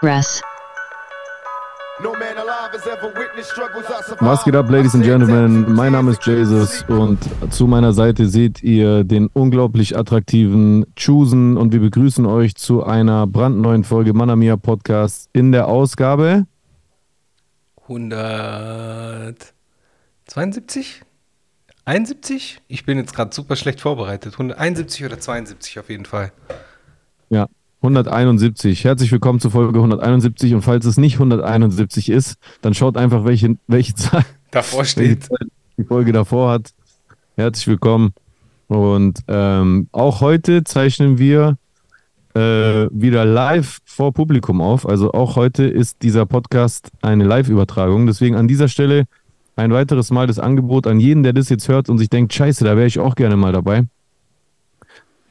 Progress. Was geht ab, Ladies and Gentlemen? Mein Name ist Jesus und zu meiner Seite seht ihr den unglaublich attraktiven Chusen und wir begrüßen euch zu einer brandneuen Folge Manamia Podcast in der Ausgabe 172? 71? Ich bin jetzt gerade super schlecht vorbereitet. 171 oder 72 auf jeden Fall. Ja, 171. Herzlich willkommen zur Folge 171 und falls es nicht 171 ist, dann schaut einfach, welche, welche Zahl davor steht. Die Folge davor hat. Herzlich willkommen. Und ähm, auch heute zeichnen wir äh, wieder live vor Publikum auf. Also auch heute ist dieser Podcast eine Live-Übertragung. Deswegen an dieser Stelle ein weiteres Mal das Angebot an jeden, der das jetzt hört und sich denkt, scheiße, da wäre ich auch gerne mal dabei.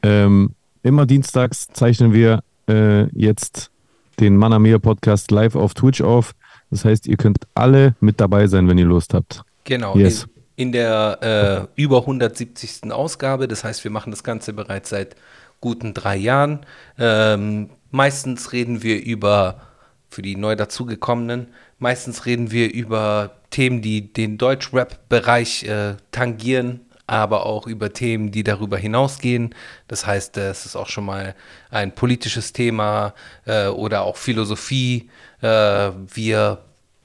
Ähm, immer dienstags zeichnen wir äh, jetzt den Manamir Podcast live auf Twitch auf. Das heißt, ihr könnt alle mit dabei sein, wenn ihr Lust habt. Genau. Yes. In, in der äh, über 170. Ausgabe. Das heißt, wir machen das Ganze bereits seit guten drei Jahren. Ähm, meistens reden wir über, für die neu dazugekommenen, meistens reden wir über Themen, die den Deutsch-Rap-Bereich äh, tangieren, aber auch über Themen, die darüber hinausgehen. Das heißt, äh, es ist auch schon mal ein politisches Thema äh, oder auch Philosophie. Äh, wir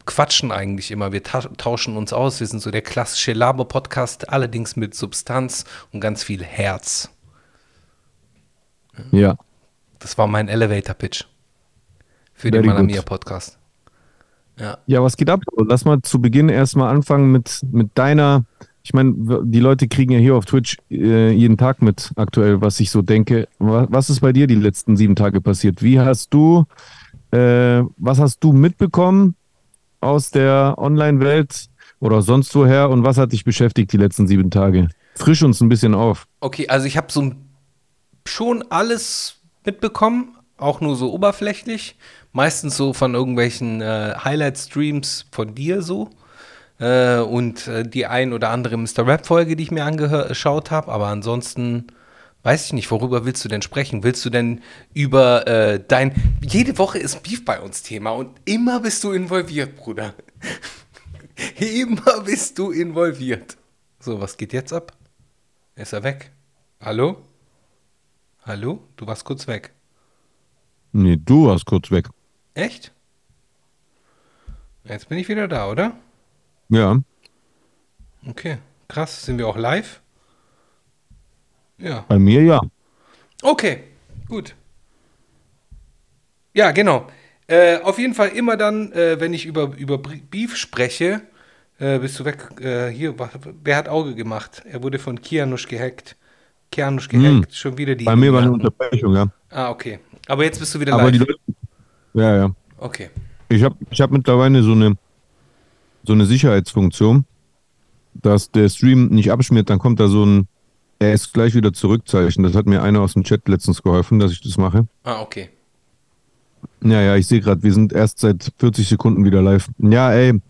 quatschen eigentlich immer, wir ta tauschen uns aus. Wir sind so der klassische Laber-Podcast, allerdings mit Substanz und ganz viel Herz. Ja. Das war mein Elevator-Pitch für den Very good. Manamia-Podcast. Ja. Ja, was geht ab? Lass mal zu Beginn erstmal anfangen mit, mit deiner. Ich meine, die Leute kriegen ja hier auf Twitch äh, jeden Tag mit aktuell, was ich so denke. Wa- Was ist bei dir die letzten sieben Tage passiert? Wie hast du, äh, was hast du mitbekommen aus der Online-Welt oder sonst woher und was hat dich beschäftigt die letzten sieben Tage? Frisch uns ein bisschen auf. Okay, also ich habe so schon alles mitbekommen, auch nur so oberflächlich. Meistens so von irgendwelchen äh, Highlight-Streams von dir so. Äh, und äh, die ein oder andere Mr. Rap-Folge, die ich mir angeschaut habe. Aber ansonsten weiß ich nicht, worüber willst du denn sprechen? Willst du denn über äh, dein. Jede Woche ist Beef bei uns Thema und immer bist du involviert, Bruder. immer bist du involviert. So, was geht jetzt ab? Ist er weg? Hallo? Hallo? Du warst kurz weg. Nee, du warst kurz weg. Echt? Jetzt bin ich wieder da, oder? Ja. Okay. Krass. Sind wir auch live? Ja. Bei mir ja. Okay. Gut. Ja, genau. Äh, auf jeden Fall immer dann, äh, wenn ich über, über Beef spreche, äh, bist du weg. Äh, hier, wer hat Auge gemacht? Er wurde von Kianusch gehackt. Kianusch gehackt. Schon wieder die. Bei mir war eine. Unterbrechung, ja. Ah, okay. Aber jetzt bist du wieder Aber live. die Leute. Ja, ja. okay. Ich habe ich hab mittlerweile so eine, so eine Sicherheitsfunktion, dass der Stream nicht abschmiert, dann kommt da so ein Er ist gleich wieder zurückzeichen. Das hat mir einer aus dem Chat letztens geholfen, dass ich das mache. Ah, okay. Ja, ja, ich sehe gerade, wir sind erst seit 40 Sekunden wieder live. Ja, ey,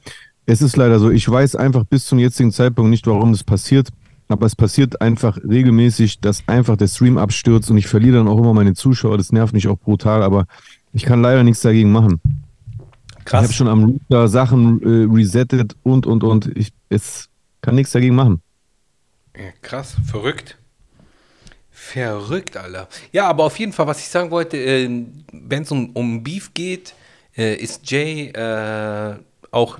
es ist leider so. Ich weiß einfach bis zum jetzigen Zeitpunkt nicht, warum das passiert. Aber es passiert einfach regelmäßig, dass einfach der Stream abstürzt und ich verliere dann auch immer meine Zuschauer. Das nervt mich auch brutal, aber ich kann leider nichts dagegen machen. Ich habe Krass. schon am Router Sachen äh, resettet und und und. Ich es kann nichts dagegen machen. Ja, krass, verrückt. Verrückt, Alter. Ja, aber auf jeden Fall, was ich sagen wollte, äh, wenn es um, um Beef geht, äh, ist Jay äh, auch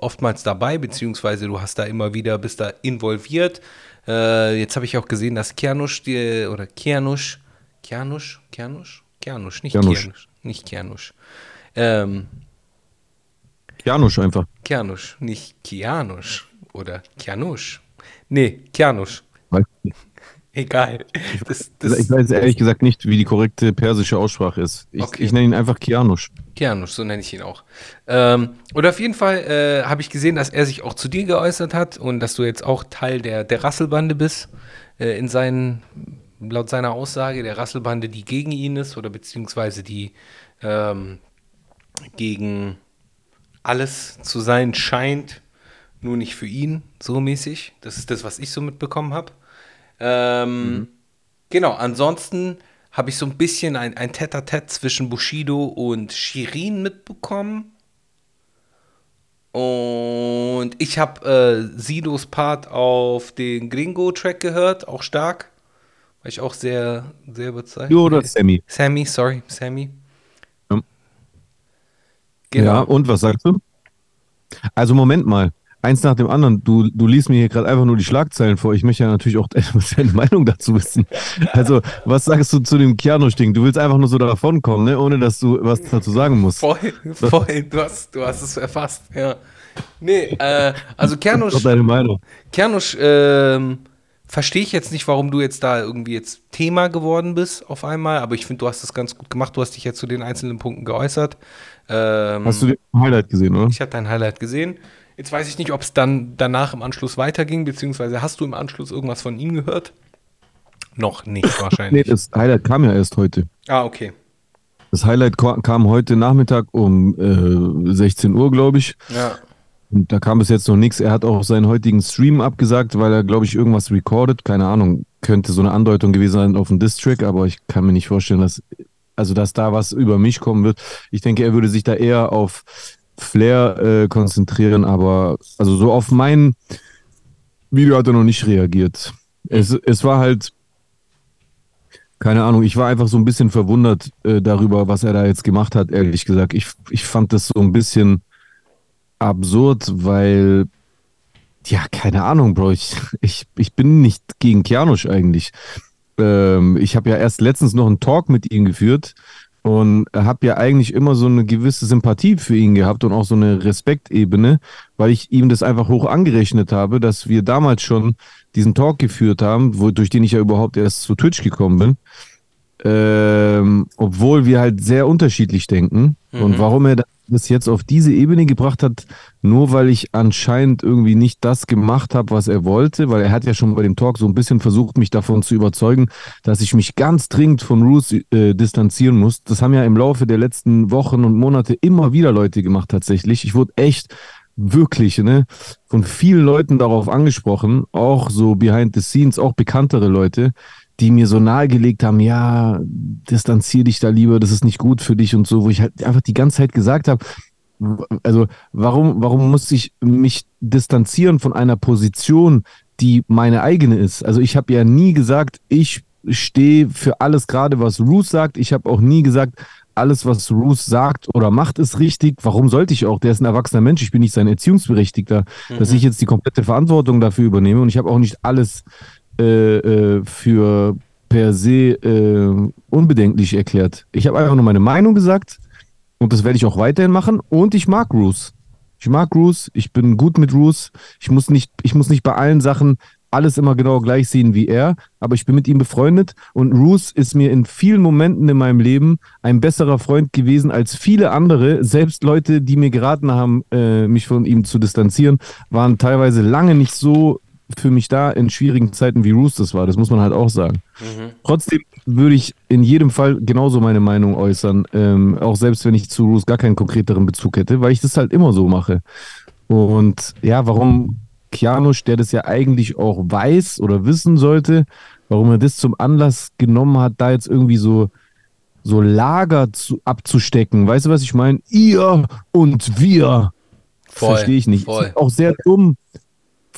oftmals dabei, beziehungsweise du hast da immer wieder, bist da involviert. Äh, jetzt habe ich auch gesehen, dass Kianusch, die, oder Kianusch, Kianusch, Kianusch? Kianusch, nicht Kianusch. Kianusch, nicht Kianusch. Ähm, Janusz einfach. Kianusch, nicht Kianusch oder Kianusch. Nee, Kianusch. Weiß nicht. Egal. Das, das, ich weiß ehrlich gesagt nicht, wie die korrekte persische Aussprache ist. Ich, Okay. ich nenne ihn einfach Kianusch. Kianusch, so nenne ich ihn auch. Ähm, und auf jeden Fall äh, habe ich gesehen, dass er sich auch zu dir geäußert hat und dass du jetzt auch Teil der, der Rasselbande bist. Äh, in seinen, laut seiner Aussage, der Rasselbande, die gegen ihn ist oder beziehungsweise die ähm, gegen alles zu sein scheint, nur nicht für ihn, so mäßig. Das ist das, was ich so mitbekommen habe. Ähm, Genau, ansonsten habe ich so ein bisschen ein, ein Tete-a-Tete zwischen Bushido und Shirin mitbekommen. Und ich habe äh, Sidos Part auf den Gringo-Track gehört, auch stark. War ich auch sehr, sehr überzeugt. Du oder Sammy? Sammy, sorry, Sammy. Ja. Genau. Ja, und was sagst du? Also Moment mal eins nach dem anderen. Du, du liest mir hier gerade einfach nur die Schlagzeilen vor. Ich möchte ja natürlich auch deine Meinung dazu wissen. Also, was sagst du zu dem Keanu-Ding? Du willst einfach nur so davonkommen, ne? ohne dass du was dazu sagen musst. Voll, voll. Du hast, du hast es erfasst, ja. Nee, äh, also Kernusch. Was ist deine Meinung? Kernusch, ähm, verstehe ich jetzt nicht, warum du jetzt da irgendwie jetzt Thema geworden bist auf einmal, aber ich finde, du hast das ganz gut gemacht. Du hast dich jetzt zu den einzelnen Punkten geäußert. Ähm, hast du den Highlight gesehen, oder? Ich habe dein Highlight gesehen. Jetzt weiß ich nicht, ob es dann danach im Anschluss weiterging, beziehungsweise hast du im Anschluss irgendwas von ihm gehört? Noch nicht wahrscheinlich. nee, das Highlight kam ja erst heute. Ah, okay. Das Highlight kam heute Nachmittag um äh, 16 Uhr, glaube ich. Ja. Und da kam bis jetzt noch nichts. Er hat auch seinen heutigen Stream abgesagt, weil er, glaube ich, irgendwas recordet. Keine Ahnung, könnte so eine Andeutung gewesen sein auf dem Distrack, aber ich kann mir nicht vorstellen, dass, also dass da was über mich kommen wird. Ich denke, er würde sich da eher auf Flair äh, konzentrieren, aber also so auf mein Video hat er noch nicht reagiert. Es, es war halt, keine Ahnung, ich war einfach so ein bisschen verwundert äh, darüber, was er da jetzt gemacht hat, ehrlich gesagt. Ich, ich fand das so ein bisschen absurd, weil, ja, keine Ahnung, Bro, ich, ich, ich bin nicht gegen Kianusch eigentlich. Ähm, ich habe ja erst letztens noch einen Talk mit ihm geführt und habe ja eigentlich immer so eine gewisse Sympathie für ihn gehabt und auch so eine Respektebene, weil ich ihm das einfach hoch angerechnet habe, dass wir damals schon diesen Talk geführt haben, wo, durch den ich ja überhaupt erst zu Twitch gekommen bin. Ähm, obwohl wir halt sehr unterschiedlich denken. Mhm. Und warum er das jetzt auf diese Ebene gebracht hat, nur weil ich anscheinend irgendwie nicht das gemacht habe, was er wollte, weil er hat ja schon bei dem Talk so ein bisschen versucht, mich davon zu überzeugen, dass ich mich ganz dringend von Ruth äh, distanzieren muss. Das haben ja im Laufe der letzten Wochen und Monate immer wieder Leute gemacht tatsächlich. Ich wurde echt wirklich ne, von vielen Leuten darauf angesprochen, auch so behind the scenes, auch bekanntere Leute, die mir so nahegelegt haben, ja, distanzier dich da lieber, das ist nicht gut für dich und so, wo ich halt einfach die ganze Zeit gesagt habe, also warum, warum muss ich mich distanzieren von einer Position, die meine eigene ist? Also ich habe ja nie gesagt, ich stehe für alles gerade, was Ruth sagt. Ich habe auch nie gesagt, alles, was Ruth sagt oder macht, ist richtig. Warum sollte ich auch? Der ist ein erwachsener Mensch. Ich bin nicht sein Erziehungsberechtigter, mhm. dass ich jetzt die komplette Verantwortung dafür übernehme. Und ich habe auch nicht alles äh, äh, für per se äh, unbedenklich erklärt. Ich habe einfach nur meine Meinung gesagt und das werde ich auch weiterhin machen. Und ich mag Bruce. Ich mag Bruce. Ich bin gut mit Bruce. Ich muss nicht, ich muss nicht bei allen Sachen alles immer genau gleich sehen wie er, aber ich bin mit ihm befreundet und Bruce ist mir in vielen Momenten in meinem Leben ein besserer Freund gewesen als viele andere. Selbst Leute, die mir geraten haben, äh, mich von ihm zu distanzieren, waren teilweise lange nicht so für mich da in schwierigen Zeiten wie Roos das war. Das muss man halt auch sagen. Mhm. Trotzdem würde ich in jedem Fall genauso meine Meinung äußern, ähm, auch selbst wenn ich zu Roos gar keinen konkreteren Bezug hätte, weil ich das halt immer so mache. Und ja, warum Kianusch, der das ja eigentlich auch weiß oder wissen sollte, warum er das zum Anlass genommen hat, da jetzt irgendwie so so Lager zu, abzustecken. Weißt du, was ich meine? Ihr und wir. Verstehe ich nicht. Voll. Ist auch sehr dumm,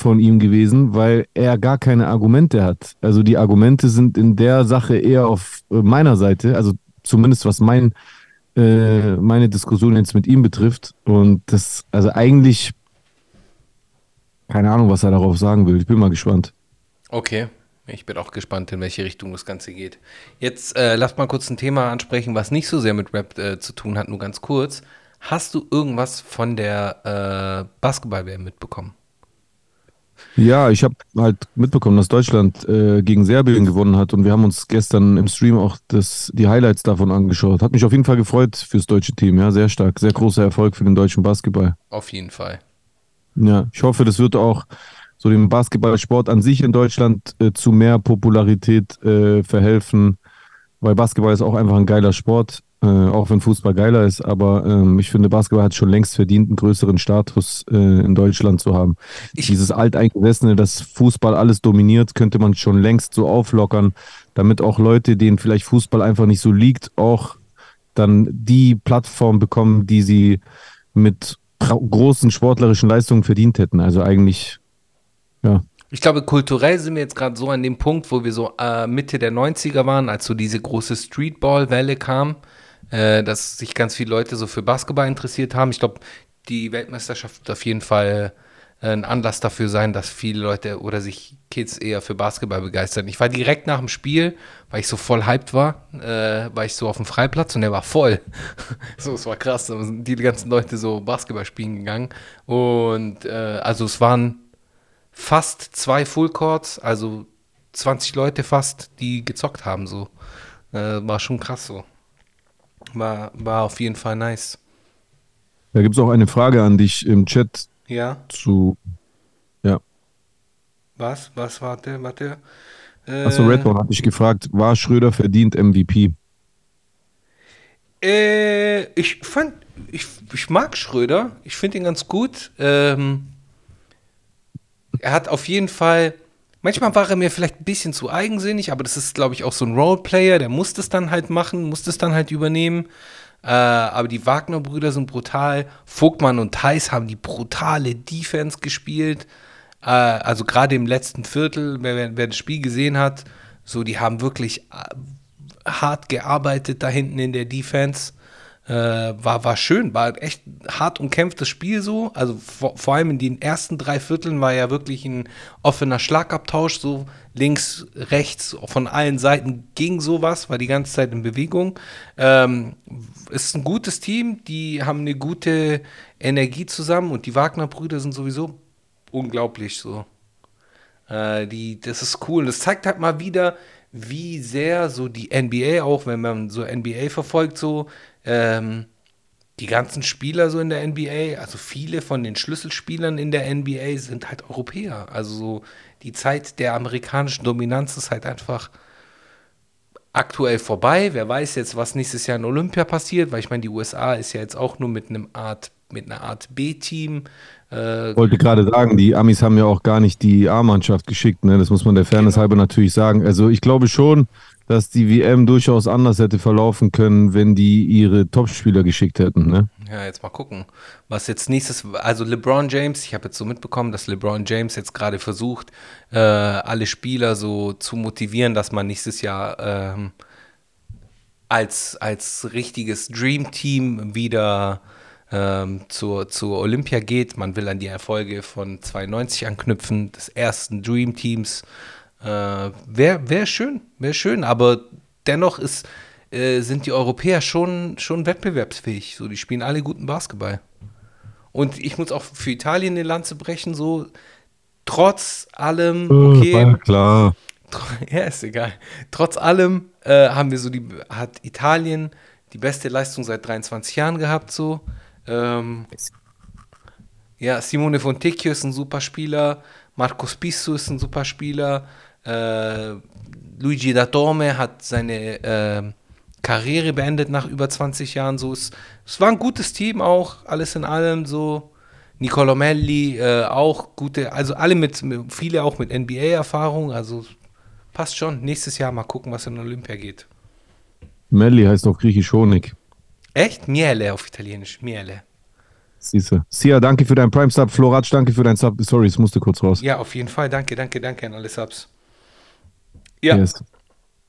von ihm gewesen, weil er gar keine Argumente hat. Also die Argumente sind in der Sache eher auf äh, meiner Seite, also zumindest was mein, äh, meine Diskussion jetzt mit ihm betrifft. Und das, also eigentlich, keine Ahnung, was er darauf sagen will. Ich bin mal gespannt. Okay. Ich bin auch gespannt, in welche Richtung das Ganze geht. Jetzt äh, lass mal kurz ein Thema ansprechen, was nicht so sehr mit Rap äh, zu tun hat, nur ganz kurz. Hast du irgendwas von der äh, Basketball-WM mitbekommen? Ja, ich habe halt mitbekommen, dass Deutschland äh, gegen Serbien gewonnen hat und wir haben uns gestern im Stream auch das, die Highlights davon angeschaut. Hat mich auf jeden Fall gefreut fürs deutsche Team, ja, sehr stark. Sehr großer Erfolg für den deutschen Basketball. Auf jeden Fall. Ja, ich hoffe, das wird auch so dem Basketballsport an sich in Deutschland äh, zu mehr Popularität äh, verhelfen, weil Basketball ist auch einfach ein geiler Sport. Äh, auch wenn Fußball geiler ist, aber ähm, ich finde, Basketball hat schon längst verdient, einen größeren Status äh, in Deutschland zu haben. Ich Dieses Alteingesessene, dass Fußball alles dominiert, könnte man schon längst so auflockern, damit auch Leute, denen vielleicht Fußball einfach nicht so liegt, auch dann die Plattform bekommen, die sie mit großen sportlerischen Leistungen verdient hätten. Also eigentlich, ja. Ich glaube, kulturell sind wir jetzt gerade so an dem Punkt, wo wir so äh, Mitte der 90er waren, als so diese große Streetball-Welle kam, äh, dass sich ganz viele Leute so für Basketball interessiert haben. Ich glaube, die Weltmeisterschaft wird auf jeden Fall äh, ein Anlass dafür sein, dass viele Leute oder sich Kids eher für Basketball begeistern. Ich war direkt nach dem Spiel, weil ich so voll hyped war, äh, war ich so auf dem Freiplatz und der war voll. so, es war krass. Da sind die ganzen Leute so Basketball spielen gegangen. Und äh, also es waren fast zwei Fullcourts, also 20 Leute fast, die gezockt haben. So. Äh, war schon krass so. War, war auf jeden Fall nice. Da gibt es auch eine Frage an dich im Chat Ja. zu. Ja. Was? Was? Warte, warte. Äh, Achso, Redbone hat dich gefragt, war Schröder verdient MVP? Äh, ich fand, ich, ich mag Schröder. Ich finde ihn ganz gut. Ähm, er hat auf jeden Fall, manchmal war er mir vielleicht ein bisschen zu eigensinnig, aber das ist, glaube ich, auch so ein Roleplayer. Der muss das dann halt machen, muss das dann halt übernehmen. Äh, aber die Wagner-Brüder sind brutal. Vogtmann und Theis haben die brutale Defense gespielt. Äh, also gerade im letzten Viertel, wer, wer das Spiel gesehen hat, so die haben wirklich äh, hart gearbeitet da hinten in der Defense. Äh, war, war schön, war echt hart umkämpftes Spiel so. Also vor, vor allem in den ersten drei Vierteln war ja wirklich ein offener Schlagabtausch, so links, rechts, von allen Seiten ging sowas, war die ganze Zeit in Bewegung. Ähm, ist ein gutes Team, die haben eine gute Energie zusammen und die Wagner-Brüder sind sowieso unglaublich so. Äh, die, das ist cool. Das zeigt halt mal wieder, wie sehr so die NBA, auch wenn man so NBA verfolgt, so ähm, die ganzen Spieler so in der NBA, also viele von den Schlüsselspielern in der NBA sind halt Europäer. Also so die Zeit der amerikanischen Dominanz ist halt einfach aktuell vorbei. Wer weiß jetzt, was nächstes Jahr in Olympia passiert, weil ich meine, die USA ist ja jetzt auch nur mit einem Art, mit einer Art B-Team. Äh, Wollte gerade sagen, die Amis haben ja auch gar nicht die A-Mannschaft geschickt, ne? Das muss man der Fairness Genau. halber natürlich sagen. Also ich glaube schon, dass die WM durchaus anders hätte verlaufen können, wenn die ihre Topspieler geschickt hätten, ne? Ja, jetzt mal gucken, was jetzt nächstes, also LeBron James, ich habe jetzt so mitbekommen, dass LeBron James jetzt gerade versucht, äh, alle Spieler so zu motivieren, dass man nächstes Jahr ähm, als, als richtiges Dream Team wieder ähm, zur, zur Olympia geht. Man will an die Erfolge von 92 anknüpfen, des ersten Dream Teams. Äh, Wäre wär schön, wäre schön, aber dennoch ist, äh, sind die Europäer schon, schon wettbewerbsfähig. So, die spielen alle guten Basketball. Und ich muss auch für Italien eine Lanze brechen, so trotz allem, okay, War klar. Ja, ist egal. Trotz allem äh, haben wir so die, hat Italien die beste Leistung seit 23 Jahren gehabt, so. Ähm, ja, Simone Fontecchio ist ein super Spieler, Marcos Pisso ist ein super Spieler, äh, Luigi Datome hat seine äh, Karriere beendet nach über 20 Jahren, so. Es, es war ein gutes Team auch, alles in allem, so. Nicolo Melli äh, auch gute, also alle mit, mit viele auch mit NBA-Erfahrung, also passt schon. Nächstes Jahr mal gucken, was in Olympia geht. Melli heißt auf Griechisch Honig. Echt? Miele auf Italienisch, Miele. Siehste. Sia, danke für deinen Prime Sub. Floratsch, danke für deinen Sub. Sorry, es musste kurz raus. Ja, auf jeden Fall. Danke, danke, danke an alle Subs. Ja, Yes.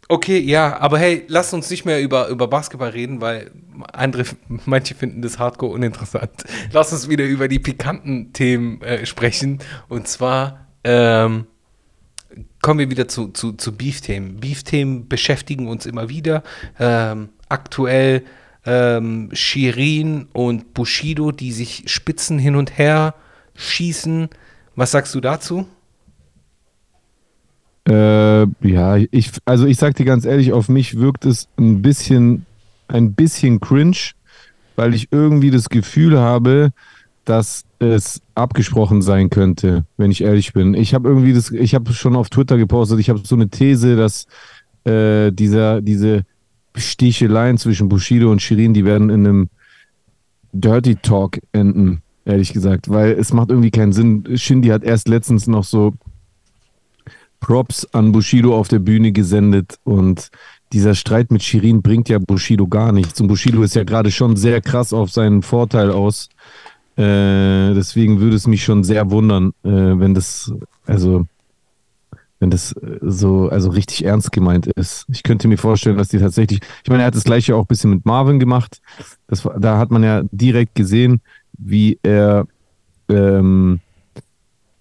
okay, ja, aber hey, lass uns nicht mehr über, über Basketball reden, weil andere, manche finden das Hardcore uninteressant. Lass uns wieder über die pikanten Themen äh, sprechen. Und zwar ähm, kommen wir wieder zu, zu, zu Beef-Themen. Beef-Themen beschäftigen uns immer wieder. Ähm, aktuell ähm, Shirin und Bushido, die sich Spitzen hin und her schießen. Was sagst du dazu? Äh, ja, ich, also ich sag dir ganz ehrlich, auf mich wirkt es ein bisschen, ein bisschen cringe, weil ich irgendwie das Gefühl habe, dass es abgesprochen sein könnte, wenn ich ehrlich bin. Ich habe irgendwie das, ich habe schon auf Twitter gepostet, ich habe so eine These, dass äh, dieser, diese Sticheleien zwischen Bushido und Shirin, die werden in einem Dirty Talk enden, ehrlich gesagt, weil es macht irgendwie keinen Sinn. Shindy hat erst letztens noch so Props an Bushido auf der Bühne gesendet und dieser Streit mit Shirin bringt ja Bushido gar nichts. Und Bushido ist ja gerade schon sehr krass auf seinen Vorteil aus. Äh, deswegen würde es mich schon sehr wundern, äh, wenn das, also, wenn das äh, so, also richtig ernst gemeint ist. Ich könnte mir vorstellen, dass die tatsächlich, ich meine, er hat das gleiche auch ein bisschen mit Marvin gemacht. Das, da hat man ja direkt gesehen, wie er, ähm,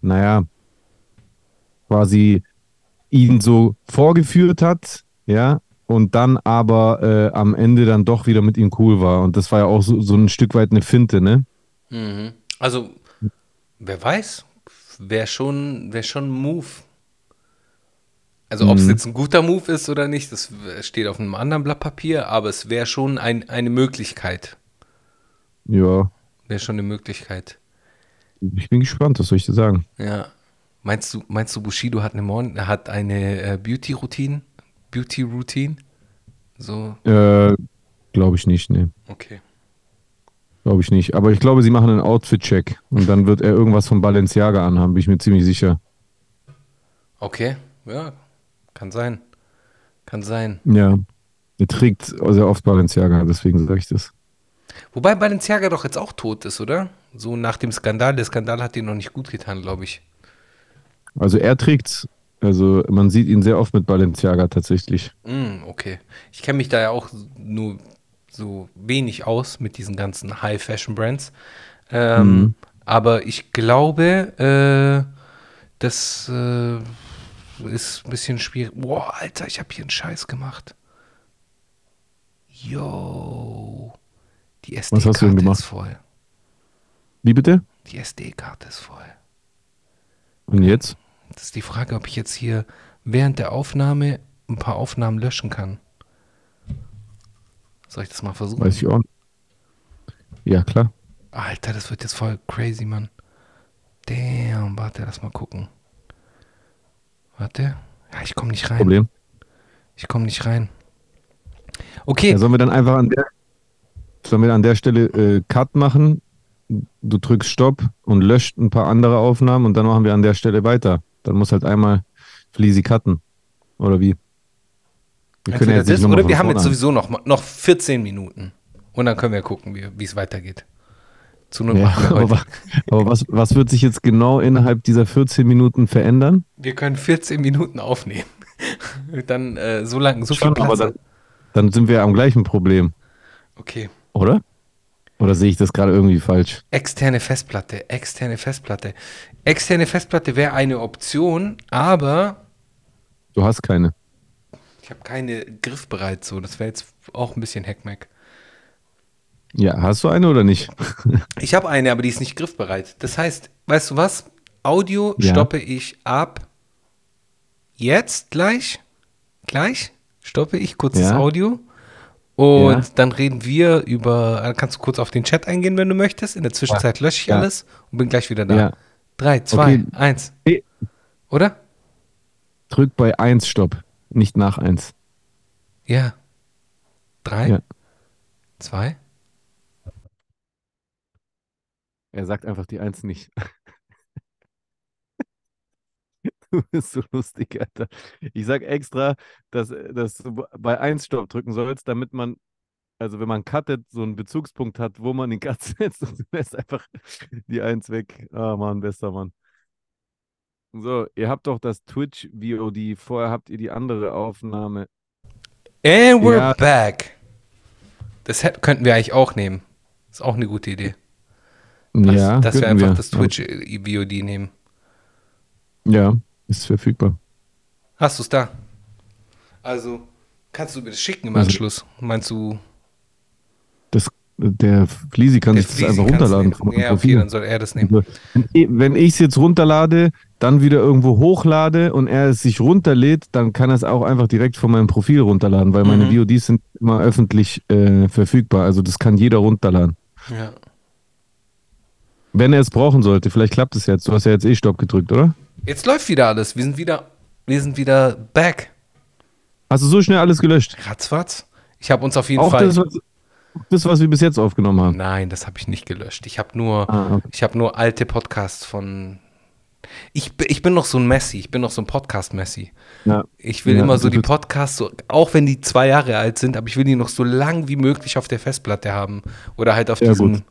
naja, quasi ihn so vorgeführt hat, ja, und dann aber äh, am Ende dann doch wieder mit ihm cool war. Und das war ja auch so, so ein Stück weit eine Finte, ne? Mhm. Also, wer weiß, wäre schon, wär schon ein Move. Also, ob es Mhm. jetzt ein guter Move ist oder nicht, das steht auf einem anderen Blatt Papier, aber es wäre schon ein, eine Möglichkeit. Ja, Wäre schon eine Möglichkeit. ich bin gespannt, was soll ich dir sagen? Ja. Meinst du, meinst du, Bushido hat eine, Morn hat eine äh, Beauty-Routine? Beauty-Routine? So, Äh, glaube ich nicht, ne. okay. Glaube ich nicht. Aber ich glaube, sie machen einen Outfit-Check und dann wird er irgendwas von Balenciaga anhaben, bin ich mir ziemlich sicher. Okay, ja, kann sein. Kann sein. Ja. Er trägt sehr oft Balenciaga, deswegen sage ich das. Wobei Balenciaga doch jetzt auch tot ist, oder? So nach dem Skandal. Der Skandal hat ihn noch nicht gut getan, glaube ich. Also er trägt, also man sieht ihn sehr oft mit Balenciaga tatsächlich. Mm, okay. Ich kenne mich da ja auch nur so wenig aus mit diesen ganzen High-Fashion-Brands. Ähm, Mhm. Aber ich glaube, äh, das äh, ist ein bisschen schwierig. Boah, Alter, ich habe hier einen Scheiß gemacht. Yo. Die SD-Karte ist voll. Wie bitte? Die SD-Karte ist voll. Und jetzt? Das ist die Frage, ob ich jetzt hier während der Aufnahme ein paar Aufnahmen löschen kann. Soll ich das mal versuchen? Weiß ich auch. Ja, klar. Alter, das wird jetzt voll crazy, Mann. Damn, warte, lass mal gucken. Warte. Ja, ich komme nicht rein. Problem. Ich komme nicht rein. Okay, Ja, sollen wir dann einfach an der, sollen wir an der Stelle äh, Cut machen? Du drückst Stopp und löscht ein paar andere Aufnahmen und dann machen wir an der Stelle weiter. Dann muss halt einmal Fleasy cutten. Oder wie? Wir entweder jetzt nicht das, oder wir haben jetzt sowieso noch, noch 14 Minuten. Und dann können wir gucken, wie es weitergeht. Zu Not Ja, aber aber was, was wird sich jetzt genau innerhalb dieser 14 Minuten verändern? Wir können 14 Minuten aufnehmen. dann äh, so lange, so viel Schon, aber Platz. dann, dann sind wir am gleichen Problem, Okay. oder? Oder sehe ich das gerade irgendwie falsch? Externe Festplatte, externe Festplatte. Externe Festplatte wäre eine Option, aber Du hast keine. ich habe keine griffbereit so. Das wäre jetzt auch ein bisschen Hackmack. Ja, hast du eine oder nicht? Ich habe eine, aber die ist nicht griffbereit. Das heißt, weißt du was? Audio Ja. stoppe ich ab. Jetzt gleich. Gleich stoppe ich kurz das Ja. Audio. Und Ja. dann reden wir über. Dann kannst du kurz auf den Chat eingehen, wenn du möchtest. In der Zwischenzeit lösche ich Ja. alles und bin gleich wieder da. Ja. Drei, zwei, Okay. eins. Hey. Oder? Drück bei 1 Stopp, nicht nach 1. Ja. Drei, zwei. Er sagt einfach die 1 nicht. Du bist so lustig, Alter. Ich sag extra, dass, dass du bei 1 Stopp drücken sollst, damit man, also wenn man cuttet, so einen Bezugspunkt hat, wo man den Cut setzt und du lässt einfach die 1 weg. Ah, Mann, bester Mann. So, ihr habt doch das Twitch VOD, vorher habt ihr die andere Aufnahme. And we're Ja. back. Das hätt- könnten wir eigentlich auch nehmen. Ist auch eine gute Idee. Dass, ja, dass wir einfach das Ja. Twitch-VOD nehmen. Ja, ist verfügbar. Hast du es da? Also, kannst du mir das schicken im Also- Anschluss? Meinst du, Das, der Fleasy kann der sich das Fleasy einfach runterladen. nehmen? von meinem Ja, okay, Profil. dann soll er das nehmen. Also, wenn ich- es jetzt runterlade, dann wieder irgendwo hochlade und er es sich runterlädt, dann kann er es auch einfach direkt von meinem Profil runterladen, weil meine Mhm. VODs sind immer öffentlich äh, verfügbar. Also das kann jeder runterladen. Ja. Wenn er es brauchen sollte, vielleicht klappt es jetzt. Du hast ja jetzt eh Stopp gedrückt, oder? Jetzt läuft wieder alles. Wir sind wieder, wir sind wieder back. Hast du so schnell alles gelöscht? Ratzfatz. Ich habe uns auf jeden Auch Fall. das was, das, was wir bis jetzt aufgenommen haben. Nein, das habe ich nicht gelöscht. Ich habe nur, Ah, okay. ich habe nur alte Podcasts von. Ich, ich bin noch so ein Messi, ich bin noch so ein Podcast-Messi. Ja. Ich will Ja, immer so die Podcasts, so, auch wenn die zwei Jahre alt sind, aber ich will die noch so lang wie möglich auf der Festplatte haben. Oder halt auf, Ja, diesem, gut.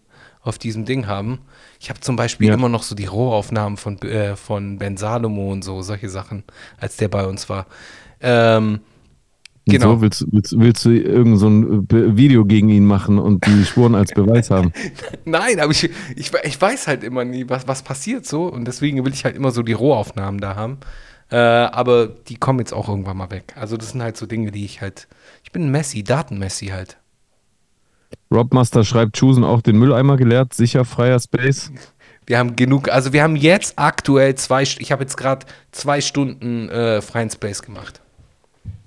Auf diesem Ding haben. Ich habe zum Beispiel Ja. immer noch so die Rohaufnahmen von, äh, von Ben Salomo und so, solche Sachen, als der bei uns war. Ähm, Genau. So, willst, willst, willst du irgend so ein Be- Video gegen ihn machen und die Spuren als Beweis haben? Nein, aber ich, ich, ich weiß halt immer nie, was, was passiert so und deswegen will ich halt immer so die Rohaufnahmen da haben. Äh, aber die kommen jetzt auch irgendwann mal weg. Also das sind halt so Dinge, die ich halt. Ich bin Messi, Daten-Messi halt. Robmaster schreibt, Chusen auch den Mülleimer geleert, sicher freier Space. Wir haben genug, also wir haben jetzt aktuell zwei, ich habe jetzt gerade zwei Stunden äh, freien Space gemacht.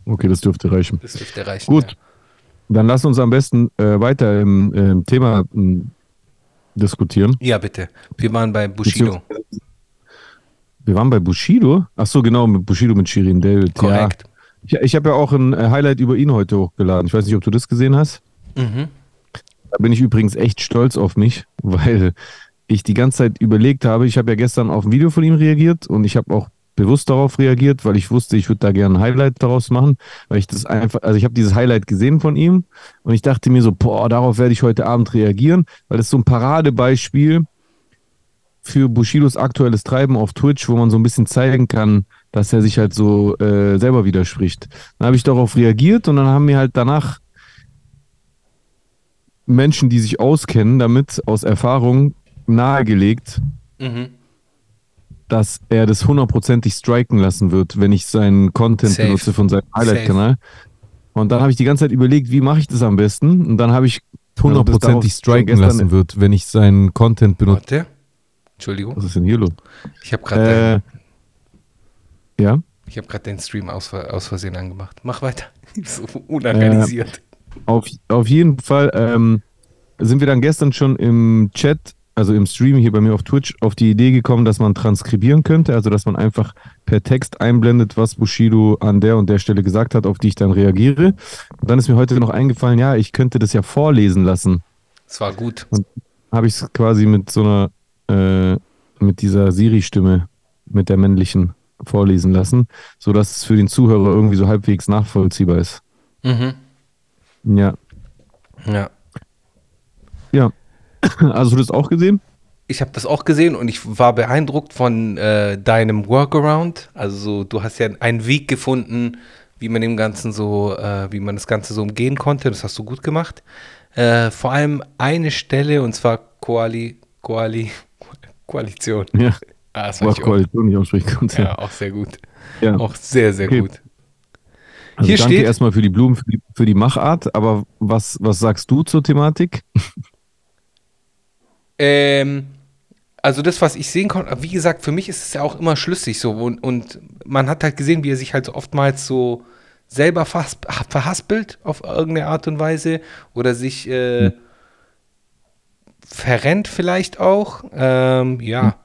Okay, das dürfte reichen. Das dürfte reichen. Gut, dann lass uns am besten äh, weiter im, im Thema m, diskutieren. Ja. ja, bitte. Wir waren bei Bushido. Wir waren bei Bushido. Ach so, genau, mit Bushido mit Shirin David. Korrekt. Ja. Ich, ich habe ja auch ein äh, Highlight über ihn heute hochgeladen. Ich weiß nicht, ob du das gesehen hast. Mhm. Da bin ich übrigens echt stolz auf mich, weil ich die ganze Zeit überlegt habe, ich habe ja gestern auf ein Video von ihm reagiert und ich habe auch bewusst darauf reagiert, weil ich wusste, ich würde da gerne ein Highlight daraus machen, weil ich das einfach, also ich habe dieses Highlight gesehen von ihm und ich dachte mir so, boah, darauf werde ich heute Abend reagieren, weil das ist so ein Paradebeispiel für Bushidos aktuelles Treiben auf Twitch, wo man so ein bisschen zeigen kann, dass er sich halt so äh, selber widerspricht. Dann habe ich darauf reagiert und dann haben mir halt danach Menschen, die sich auskennen, damit aus Erfahrung nahegelegt, Mhm. dass er das hundertprozentig striken lassen wird, wenn ich seinen Content Safe. benutze von seinem Highlight-Kanal. Und dann habe ich die ganze Zeit überlegt, wie mache ich das am besten? Und dann habe ich hundertprozentig striken lassen wird, wenn ich seinen Content benutze. Warte. Entschuldigung. Was ist denn hier los? Ich habe gerade Äh, ja, Ich habe gerade den Stream aus, aus Versehen angemacht. Mach weiter. so unorganisiert. Auf, auf jeden Fall ähm, sind wir dann gestern schon im Chat, also im Stream hier bei mir auf Twitch, auf die Idee gekommen, dass man transkribieren könnte, also dass man einfach per Text einblendet, was Bushido an der und der Stelle gesagt hat, auf die ich dann reagiere. Und dann ist mir heute noch eingefallen, ja, ich könnte das ja vorlesen lassen. Es war gut. Habe ich es quasi mit so einer, äh, mit dieser Siri-Stimme, mit der männlichen vorlesen lassen, sodass es für den Zuhörer irgendwie so halbwegs nachvollziehbar ist. Mhm. Ja. Ja. Ja. Also du das auch gesehen? Ich habe das auch gesehen und ich war beeindruckt von äh, deinem Workaround. Also so, du hast ja einen Weg gefunden, wie man dem Ganzen so, äh, wie man das Ganze so umgehen konnte. Das hast du gut gemacht. Äh, vor allem eine Stelle und zwar Koali, Koali, Koalition. Ja. Ah, das Koalition nicht aussprechen konnte. ja, auch sehr gut. Ja. Auch sehr, sehr Okay. gut. Also Hier danke steht- erstmal für die Blumen, für die, für die Machart, aber was, was sagst du zur Thematik? Ähm, also das, was ich sehen konnte, wie gesagt, für mich ist es ja auch immer schlüssig so und, und man hat halt gesehen, wie er sich halt so oftmals so selber fast verhaspelt auf irgendeine Art und Weise oder sich äh, Hm. verrennt vielleicht auch. Ähm, ja,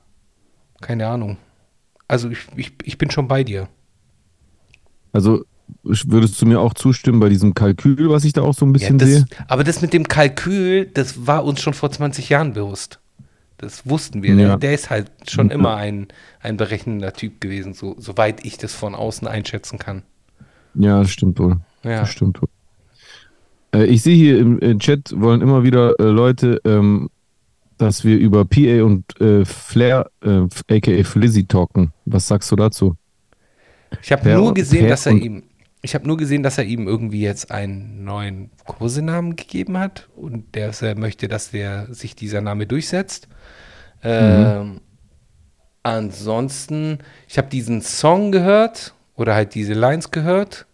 keine Ahnung. Also ich, ich, ich bin schon bei dir. Also würdest du mir auch zustimmen bei diesem Kalkül, was ich da auch so ein Ja, bisschen das, sehe? aber das mit dem Kalkül, das war uns schon vor 20 Jahren bewusst. Das wussten wir. Ja. Der, der ist halt schon Ja. immer ein, ein berechnender Typ gewesen, so, soweit ich das von außen einschätzen kann. Ja, das stimmt wohl. Ja. Das stimmt wohl. Äh, ich sehe hier im, im Chat wollen immer wieder äh, Leute, ähm, dass wir über PA und äh, Flair, äh, aka Flizzy, talken. Was sagst du dazu? Ich habe nur gesehen, per- dass er ihm, ich habe nur gesehen, dass er ihm irgendwie jetzt einen neuen Kosenamen gegeben hat und der er möchte, dass der sich dieser Name durchsetzt. Ähm, ansonsten, ich habe diesen Song gehört oder halt diese Lines gehört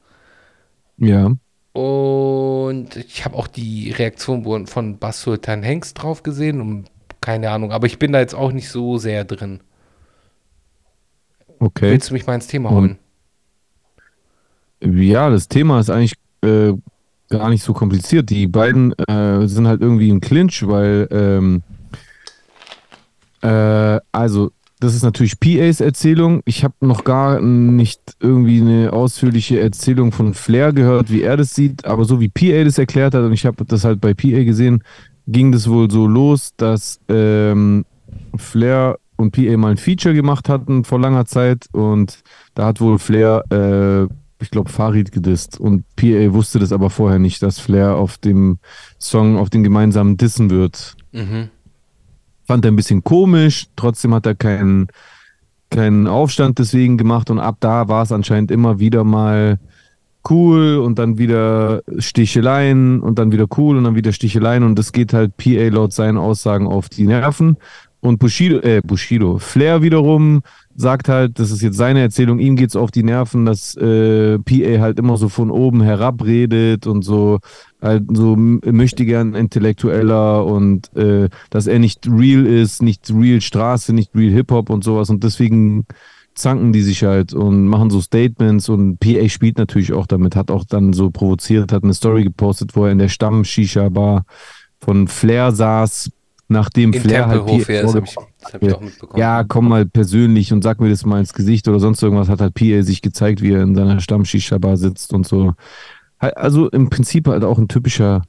Ja. Und ich habe auch die Reaktion von- Bass Sultan Hengst drauf gesehen und keine Ahnung, aber ich bin da jetzt auch nicht so sehr drin. Okay. Willst du mich mal ins Thema holen? Ja, das Thema ist eigentlich äh, gar nicht so kompliziert. Die beiden äh, sind halt irgendwie im Clinch, weil ähm, äh, also das ist natürlich PAs Erzählung. Ich habe noch gar nicht irgendwie eine ausführliche Erzählung von Flair gehört, wie er das sieht, aber so wie PA das erklärt hat und ich habe das halt bei PA gesehen, ging das wohl so los, dass ähm, Flair und PA mal ein Feature gemacht hatten vor langer Zeit und da hat wohl Flair, äh, ich glaube, Farid gedisst. Und PA wusste das aber vorher nicht, dass Flair auf dem Song, auf den gemeinsamen dissen wird. Mhm. Fand er ein bisschen komisch, trotzdem hat er keinen, keinen Aufstand deswegen gemacht. Und ab da war es anscheinend immer wieder mal cool und dann wieder Sticheleien und dann wieder cool und dann wieder Sticheleien. Und das geht halt PA laut seinen Aussagen auf die Nerven. Und Bushido, äh, Bushido, Flair wiederum sagt halt, das ist jetzt seine Erzählung, ihm geht's auf die Nerven, dass äh, PA halt immer so von oben herab redet und so halt so möchte gern intellektueller und äh, dass er nicht real ist, nicht real Straße, nicht real Hip-Hop und sowas und deswegen zanken die sich halt und machen so Statements und PA spielt natürlich auch damit, hat auch dann so provoziert, hat eine Story gepostet, wo er in der Stamm-Shisha-Bar von Flair saß, nachdem in Flair halt PA ja, das habe ich, auch mitbekommen. Ja, komm mal persönlich und sag mir das mal ins Gesicht oder sonst irgendwas, hat halt PA sich gezeigt, wie er in seiner Stamm-Shisha-Bar sitzt und so. Also im Prinzip halt auch ein typischer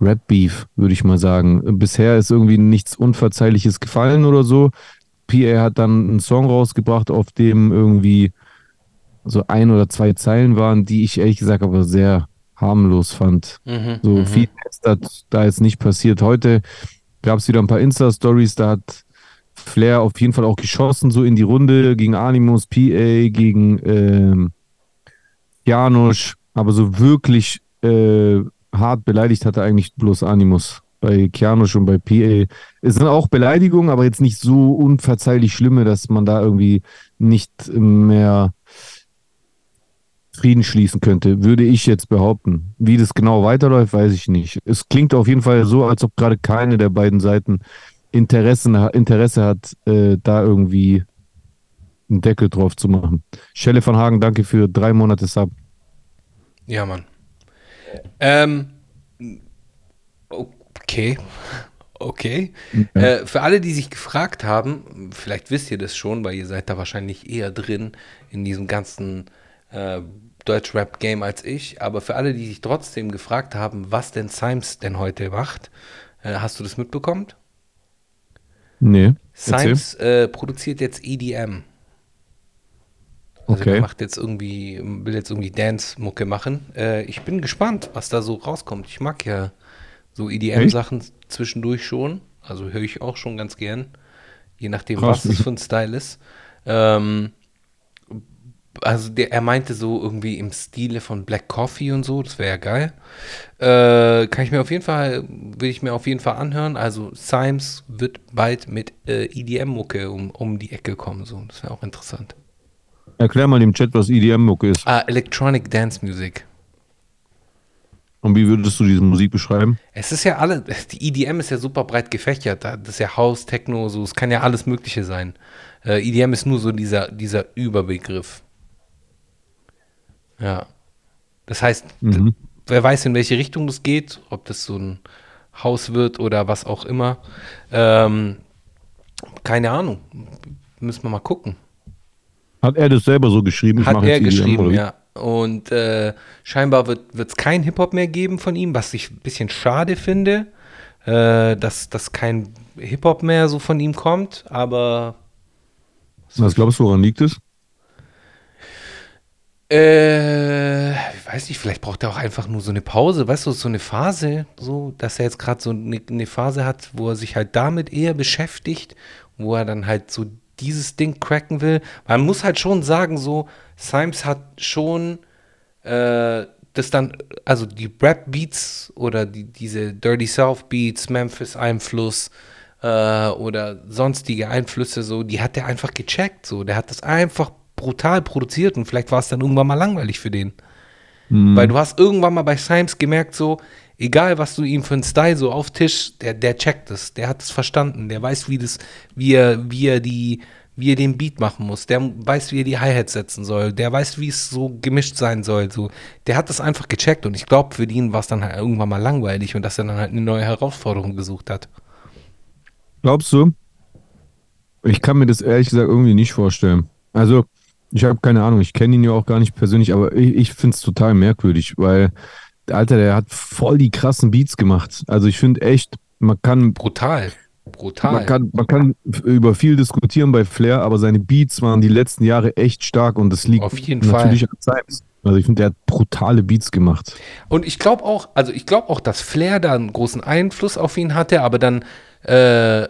Rap-Beef, würde ich mal sagen. Bisher ist irgendwie nichts Unverzeihliches gefallen oder so. PA hat dann einen Song rausgebracht, auf dem irgendwie so ein oder zwei Zeilen waren, die ich ehrlich gesagt aber sehr harmlos fand. Mhm, so mhm. viel ist da, da jetzt nicht passiert. Heute gab es wieder ein paar Insta-Stories, da hat Flair auf jeden Fall auch geschossen, so in die Runde gegen Animus, PA, gegen ähm, Janusz, aber so wirklich äh, hart beleidigt hat er eigentlich bloß Animus bei Kianosch und bei PA. Es sind auch Beleidigungen, aber jetzt nicht so unverzeihlich schlimme, dass man da irgendwie nicht mehr Frieden schließen könnte, würde ich jetzt behaupten. Wie das genau weiterläuft, weiß ich nicht. Es klingt auf jeden Fall so, als ob gerade keine der beiden Seiten Interessen, Interesse hat, äh, da irgendwie einen Deckel drauf zu machen. Schelle von Hagen, danke für drei Monate Sub. Ja, Mann. Ähm, Okay. Okay. Ja. Äh, für alle, die sich gefragt haben, vielleicht wisst ihr das schon, weil ihr seid da wahrscheinlich eher drin in diesem ganzen äh, Deutsch-Rap-Game als ich, aber für alle, die sich trotzdem gefragt haben, was denn Symes denn heute macht, äh, hast du das mitbekommen? Nee. Symes äh, produziert jetzt EDM. Also okay. macht jetzt irgendwie, will jetzt irgendwie Dance-Mucke machen. Äh, ich bin gespannt, was da so rauskommt. Ich mag ja so EDM-Sachen zwischendurch schon. Also höre ich auch schon ganz gern. Je nachdem, Krass. was es für ein Style ist. Ähm, also der, er meinte so irgendwie im Stile von Black Coffee und so, das wäre ja geil. Äh, kann ich mir auf jeden Fall, will ich mir auf jeden Fall anhören. Also Symes wird bald mit äh, EDM-Mucke um, um die Ecke kommen, so. Das wäre auch interessant. Erklär mal im Chat, was EDM-Mucke ist. Ah, Electronic Dance Music. Und wie würdest du diese Musik beschreiben? Es ist ja alle, die EDM ist ja super breit gefächert. Das ist ja House, Techno, so, es kann ja alles Mögliche sein. Äh, EDM ist nur so dieser, dieser Überbegriff. Ja. Das heißt, mhm. wer weiß, in welche Richtung das geht, ob das so ein Haus wird oder was auch immer. Ähm, keine Ahnung. Müssen wir mal gucken. Hat er das selber so geschrieben? Hat er geschrieben, ja. Und äh, scheinbar wird es kein Hip-Hop mehr geben von ihm, was ich ein bisschen schade finde, äh, dass, dass kein Hip-Hop mehr so von ihm kommt, aber. Was glaubst du, woran liegt es? Äh, ich weiß nicht, vielleicht braucht er auch einfach nur so eine Pause, weißt du, so eine Phase, so, dass er jetzt gerade so eine, eine Phase hat, wo er sich halt damit eher beschäftigt, wo er dann halt so dieses Ding cracken will. Man muss halt schon sagen, so, Symes hat schon äh, das dann, also die Rap-Beats oder die, diese Dirty South-Beats, Memphis-Einfluss äh, oder sonstige Einflüsse, so, die hat er einfach gecheckt. So. Der hat das einfach brutal produziert und vielleicht war es dann irgendwann mal langweilig für den. Mhm. Weil du hast irgendwann mal bei Symes gemerkt, so, egal was du ihm für einen Style so auf Tisch, der, der checkt es, der hat es verstanden, der weiß, wie das, wie er, wie er die, wie er den Beat machen muss, der weiß, wie er die Hi-Hat setzen soll, der weiß, wie es so gemischt sein soll. So. Der hat das einfach gecheckt und ich glaube, für ihn war es dann halt irgendwann mal langweilig und dass er dann halt eine neue Herausforderung gesucht hat. Glaubst du? Ich kann mir das ehrlich gesagt irgendwie nicht vorstellen. Also, ich habe keine Ahnung, ich kenne ihn ja auch gar nicht persönlich, aber ich, ich finde es total merkwürdig, weil der Alter, der hat voll die krassen Beats gemacht. Also ich finde echt, man kann. Brutal brutal. Man kann, man kann über viel diskutieren bei Flair, aber seine Beats waren die letzten Jahre echt stark und das liegt Auf jeden natürlich Fall. an Simes. Also ich finde, der hat brutale Beats gemacht. Und ich glaube auch, also ich glaube auch, dass Flair da einen großen Einfluss auf ihn hatte, aber dann äh,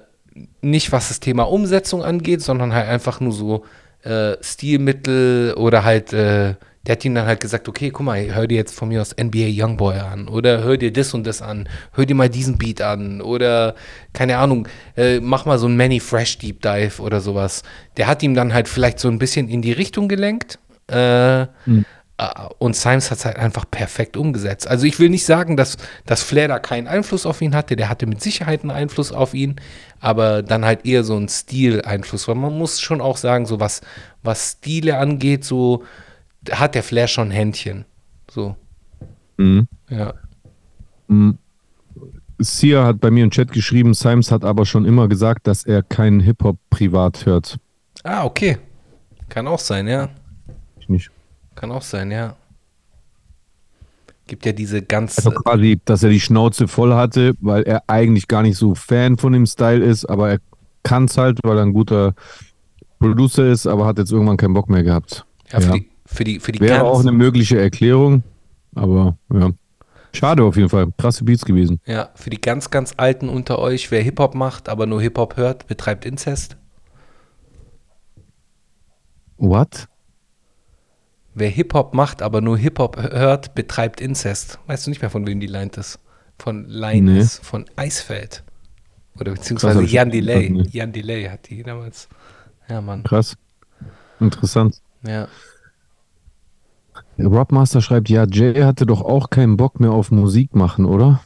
nicht was das Thema Umsetzung angeht, sondern halt einfach nur so äh, Stilmittel oder halt, äh, der hat ihm dann halt gesagt, okay, guck mal, hör dir jetzt von mir aus NBA Youngboy an oder hör dir das und das an, hör dir mal diesen Beat an oder keine Ahnung, äh, mach mal so ein Manny Fresh Deep Dive oder sowas. Der hat ihm dann halt vielleicht so ein bisschen in die Richtung gelenkt. Äh, Mhm. Ah, Und Symes hat es halt einfach perfekt umgesetzt. Also ich will nicht sagen, dass, dass Flair da keinen Einfluss auf ihn hatte. Der hatte mit Sicherheit einen Einfluss auf ihn, aber dann halt eher so ein Stil-Einfluss. Weil man muss schon auch sagen, so was, was Stile angeht, so hat der Flair schon ein Händchen. So, Mhm. ja. Mhm. Sia hat bei mir im Chat geschrieben, Symes hat aber schon immer gesagt, dass er keinen Hip-Hop privat hört. Ah, okay. Kann auch sein, ja. Ich nicht. Kann auch sein, ja. Gibt ja diese ganz. Also quasi, dass er die Schnauze voll hatte, weil er eigentlich gar nicht so Fan von dem Style ist, aber er kann es halt, weil er ein guter Producer ist, aber hat jetzt irgendwann keinen Bock mehr gehabt. ja, für, ja. Die, für die, für die Wäre auch eine mögliche Erklärung, aber ja. Schade auf jeden Fall. Krasse Beats gewesen. ja, für die ganz, ganz Alten unter euch, wer Hip-Hop macht, aber nur Hip-Hop hört, betreibt Inzest. What? Wer Hip-Hop macht, aber nur Hip-Hop hört, betreibt Inzest. Weißt du nicht mehr, von wem die Line ist? Von Line Nee. ist, von Eisfeld. Oder beziehungsweise ich Jan Delay. gehört, Jan Delay hat die damals. Ja, Mann. Krass. Interessant. Ja. Robmaster schreibt, ja, Jay hatte doch auch keinen Bock mehr auf Musik machen, oder?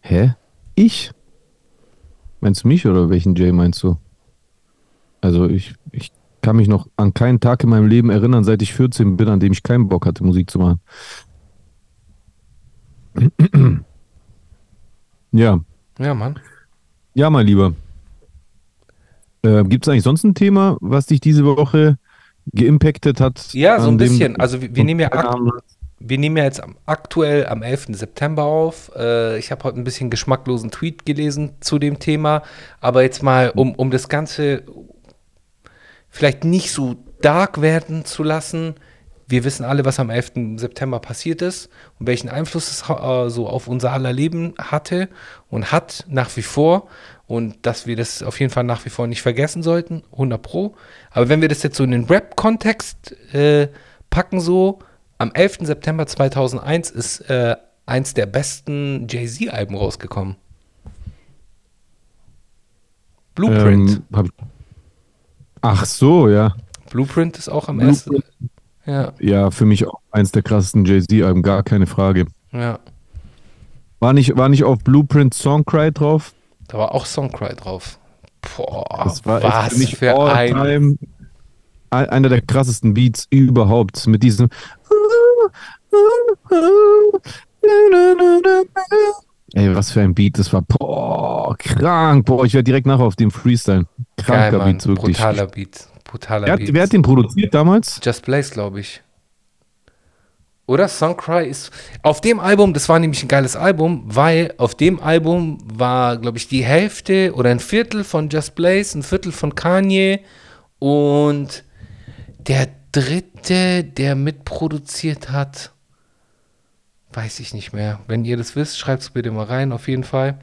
Hä? Ich? Meinst du mich oder welchen Jay meinst du? Also ich kann mich noch an keinen Tag in meinem Leben erinnern, seit ich 14 bin, an dem ich keinen Bock hatte, Musik zu machen. Ja, Ja, Mann. ja, mein Lieber. Äh, Gibt es eigentlich sonst ein Thema, was dich diese Woche geimpactet hat? Ja, so ein bisschen. Also wir, wir nehmen ja wir nehmen ja jetzt aktuell am 11. September auf. Äh, ich habe heute ein bisschen geschmacklosen Tweet gelesen zu dem Thema. Aber jetzt mal, um, um das Ganze vielleicht nicht so dark werden zu lassen. Wir wissen alle, was am 11. September passiert ist und welchen Einfluss es äh, so auf unser aller Leben hatte und hat nach wie vor. Und dass wir das auf jeden Fall nach wie vor nicht vergessen sollten, 100 Pro. Aber wenn wir das jetzt so in den Rap-Kontext äh, packen, so, am 11. September 2001 ist äh, eins der besten Jay-Z-Alben rausgekommen. Blueprint. Ähm, ach so, ja. Blueprint ist auch am Blueprint. 1. Ja, Ja, für mich auch eins der krassesten Jay-Z-Alben, gar keine Frage. ja. War nicht, war nicht auf Blueprint Songcry drauf? Da war auch Songcry drauf. Boah, Das war was für mich für ein. time ein- einer der krassesten Beats überhaupt. Mit diesem. Ey, was für ein Beat das war. Boah, krank. Boah, ich werde direkt nachher auf dem Freestyle. Geil, Kranker Mann. Beat, wirklich. Brutaler Beat. Brutaler Wer hat, Beat. wer hat den produziert damals? Just Blaze, glaube ich. Oder Songcry ist. Auf dem Album, das war nämlich ein geiles Album, weil auf dem Album war, glaube ich, die Hälfte oder ein Viertel von Just Blaze, ein Viertel von Kanye und der dritte, der mitproduziert hat, weiß ich nicht mehr. Wenn ihr das wisst, schreibt es bitte mal rein, auf jeden Fall.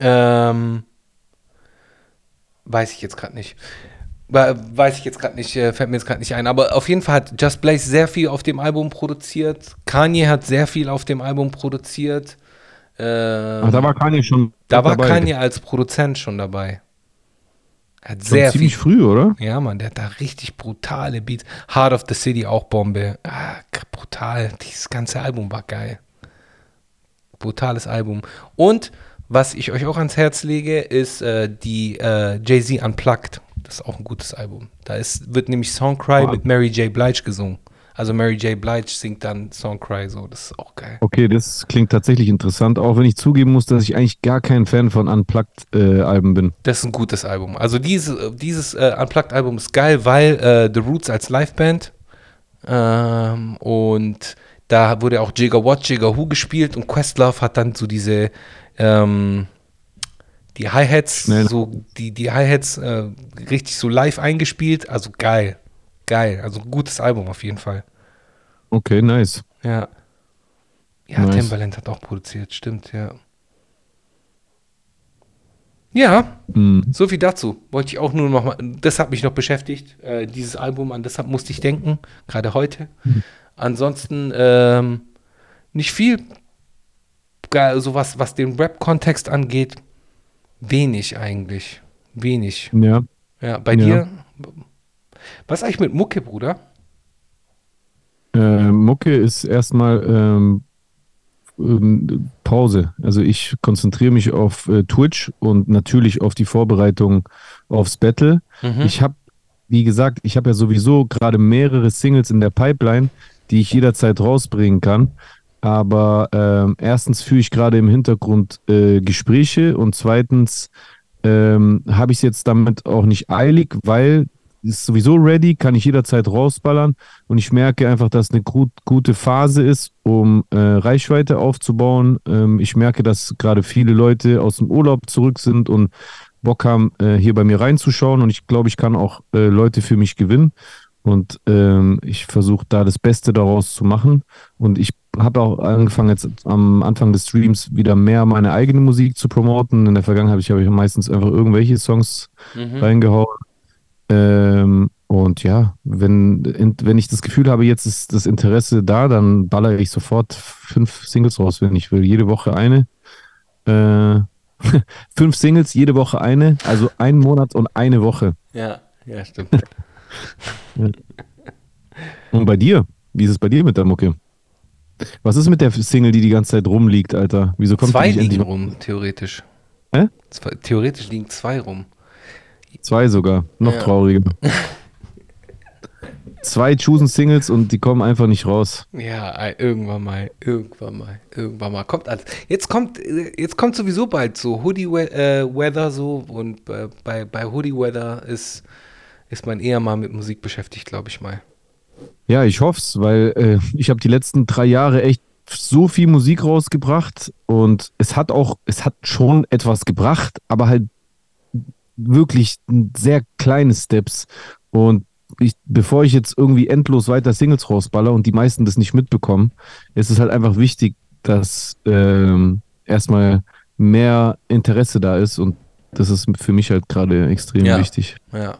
Ähm, weiß ich jetzt gerade nicht. Weiß ich jetzt gerade nicht, äh, fällt mir jetzt gerade nicht ein. Aber auf jeden Fall hat Just Blaze sehr viel auf dem Album produziert. Kanye hat sehr viel auf dem Album produziert. Ähm, Ach, da war Kanye schon. da war dabei. Kanye als Produzent schon dabei. Er hat sehr viel. ziemlich früh, oder? Ja, Mann, der hat da richtig brutale Beats. Heart of the City auch Bombe. Ah, brutal. Dieses ganze Album war geil. Brutales Album. Und was ich euch auch ans Herz lege, ist äh, die äh, Jay-Z Unplugged. Das ist auch ein gutes Album. Da ist, wird nämlich Songcry Wow. mit Mary J. Blige gesungen. Also Mary J. Blige singt dann Songcry so. Das ist auch geil. Okay, das klingt tatsächlich interessant, auch wenn ich zugeben muss, dass ich eigentlich gar kein Fan von Unplugged-Alben bin. Das ist ein gutes Album. Also diese, dieses äh, Unplugged-Album ist geil, weil äh, The Roots als Liveband ähm, und da wurde auch Jigga What, Jigga Who gespielt und Questlove hat dann so diese ähm, Die Hi-Hats, so, die, die Hi-Hats äh, richtig so live eingespielt, also geil. Geil. Also gutes Album auf jeden Fall. Okay, nice. Ja. Ja, nice. Timbaland hat auch produziert, stimmt, ja. Ja, mhm. so viel dazu. Wollte ich auch nur noch mal, das hat mich noch beschäftigt, äh, dieses Album, an deshalb musste ich denken, gerade heute. Mhm. Ansonsten ähm, nicht viel, so was, was den Rap-Kontext angeht, wenig eigentlich. Wenig. Ja. Ja, bei ja. dir? Was eigentlich mit Mucke, Bruder? Äh, Mucke ist erstmal ähm, ähm, Pause. Also ich konzentriere mich auf äh, Twitch und natürlich auf die Vorbereitung aufs Battle. Mhm. Ich habe, wie gesagt, ich habe ja sowieso gerade mehrere Singles in der Pipeline, die ich jederzeit rausbringen kann. Aber äh, erstens führe ich gerade im Hintergrund äh, Gespräche und zweitens ähm, habe ich es jetzt damit auch nicht eilig, weil ist sowieso ready, kann ich jederzeit rausballern und ich merke einfach, dass eine gut, gute Phase ist, um äh, Reichweite aufzubauen. Ähm, ich merke, dass gerade viele Leute aus dem Urlaub zurück sind und Bock haben, äh, hier bei mir reinzuschauen und ich glaube, ich kann auch äh, Leute für mich gewinnen und ähm, ich versuche da das Beste daraus zu machen und ich habe auch angefangen jetzt am Anfang des Streams wieder mehr meine eigene Musik zu promoten. In der Vergangenheit habe ich, hab ich meistens einfach irgendwelche Songs mhm. reingehauen ähm, und ja, wenn, wenn ich das Gefühl habe, jetzt ist das Interesse da, dann ballere ich sofort fünf Singles raus, wenn ich will. Jede Woche eine. Äh, fünf Singles, jede Woche eine. Also ein Monat und eine Woche. Ja, ja, stimmt. Und bei dir? Wie ist es bei dir mit der Mucke? Was ist mit der Single, die die ganze Zeit rumliegt, Alter? Wieso kommt zwei die nicht liegen rum, theoretisch. Hä? Zwei, theoretisch liegen zwei rum. Zwei sogar. Noch ja. trauriger. Zwei Chosen Singles und die kommen einfach nicht raus. Ja, irgendwann mal, irgendwann mal, irgendwann mal kommt alles. Jetzt kommt, jetzt kommt sowieso bald so Hoodie äh, Weather so und äh, bei, bei Hoodie Weather ist, ist man eher mal mit Musik beschäftigt, glaube ich mal. Ja, ich hoffe es, weil äh, ich habe die letzten drei Jahre echt so viel Musik rausgebracht und es hat auch, es hat schon etwas gebracht, aber halt wirklich sehr kleine Steps. Und ich, bevor ich jetzt irgendwie endlos weiter Singles rausballer und die meisten das nicht mitbekommen, ist es halt einfach wichtig, dass ähm, erstmal mehr Interesse da ist und das ist für mich halt gerade extrem ja, wichtig. Ja.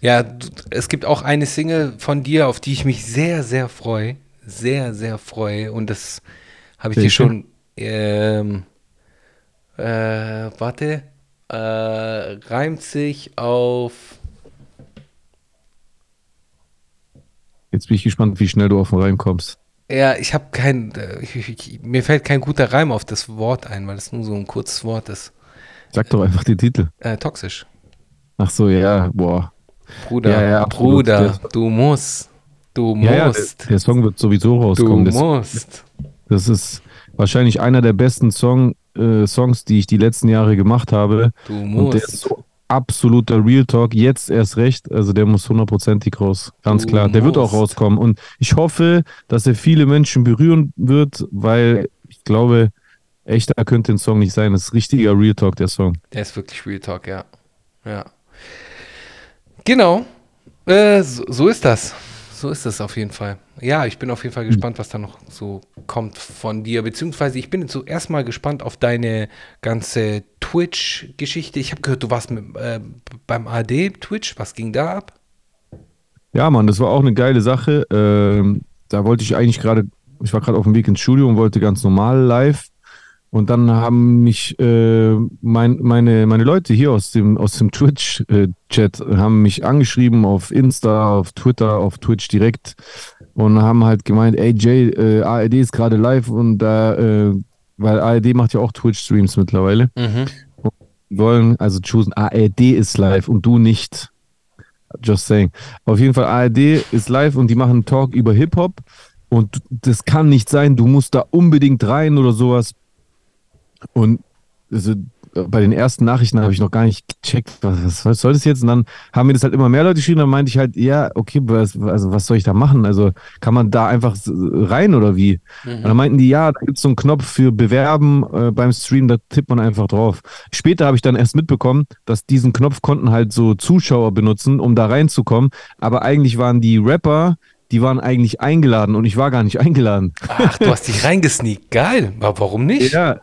Ja, es gibt auch eine Single von dir, auf die ich mich sehr, sehr freue. Sehr, sehr freue. Und das habe ich dir schon. Ähm, äh, warte äh, reimt sich auf. Jetzt bin ich gespannt, wie schnell du auf den Reim kommst. Ja, ich habe kein, äh, ich, ich, mir fällt kein guter Reim auf das Wort ein, weil es nur so ein kurzes Wort ist. Sag doch einfach den Titel. Äh, toxisch. Ach so, ja, boah. Bruder, ja, ja, Bruder, du musst, du musst. Ja, der, der, Song wird sowieso rauskommen. Du musst. Das, das ist wahrscheinlich einer der besten Song, äh, Songs, die ich die letzten Jahre gemacht habe. Du musst. Und der ist so absoluter Real Talk, jetzt erst recht. Also der muss hundertprozentig raus. Ganz du klar. Der musst. wird auch rauskommen. Und ich hoffe, dass er viele Menschen berühren wird, weil ich glaube, echter könnte ein Song nicht sein. Das ist richtiger Real Talk, der Song. Der ist wirklich Real Talk, ja. Ja. Genau. Äh, so, so ist das. So ist es auf jeden Fall. Ja, ich bin auf jeden Fall hm. gespannt, was da noch so kommt von dir. Beziehungsweise ich bin zuerst mal gespannt auf deine ganze Twitch-Geschichte. Ich habe gehört, du warst mit, äh, beim AD Twitch. Was ging da ab? Ja, Mann, das war auch eine geile Sache. Ähm, da wollte ich eigentlich gerade, ich war gerade auf dem Weg ins Studio und wollte ganz normal live und dann haben mich äh, mein, meine, meine Leute hier aus dem, aus dem Twitch-Chat haben mich angeschrieben auf Insta, auf Twitter, auf Twitch direkt und haben halt gemeint, ey Jay, äh, ARD ist gerade live und da, äh, weil ARD macht ja auch Twitch-Streams mittlerweile. Mhm. wollen also choosen, ARD ist live und du nicht. Just saying. Auf jeden Fall, ARD ist live und die machen einen Talk über Hip-Hop. Und das kann nicht sein, du musst da unbedingt rein oder sowas. Und also, bei den ersten Nachrichten habe ich noch gar nicht gecheckt, was, was, soll das jetzt? Und dann haben mir das halt immer mehr Leute geschrieben, dann meinte ich halt, ja, okay, was, also was soll ich da machen? Also kann man da einfach rein oder wie? Mhm. Und dann meinten die, ja, da gibt es so einen Knopf für Bewerben äh, beim Stream, da tippt man einfach drauf. Später habe ich dann erst mitbekommen, dass diesen Knopf konnten halt so Zuschauer benutzen, um da reinzukommen. Aber eigentlich waren die Rapper, die waren eigentlich eingeladen und ich war gar nicht eingeladen. Ach, du hast dich reingesneakt. Geil. Aber warum nicht? Ja,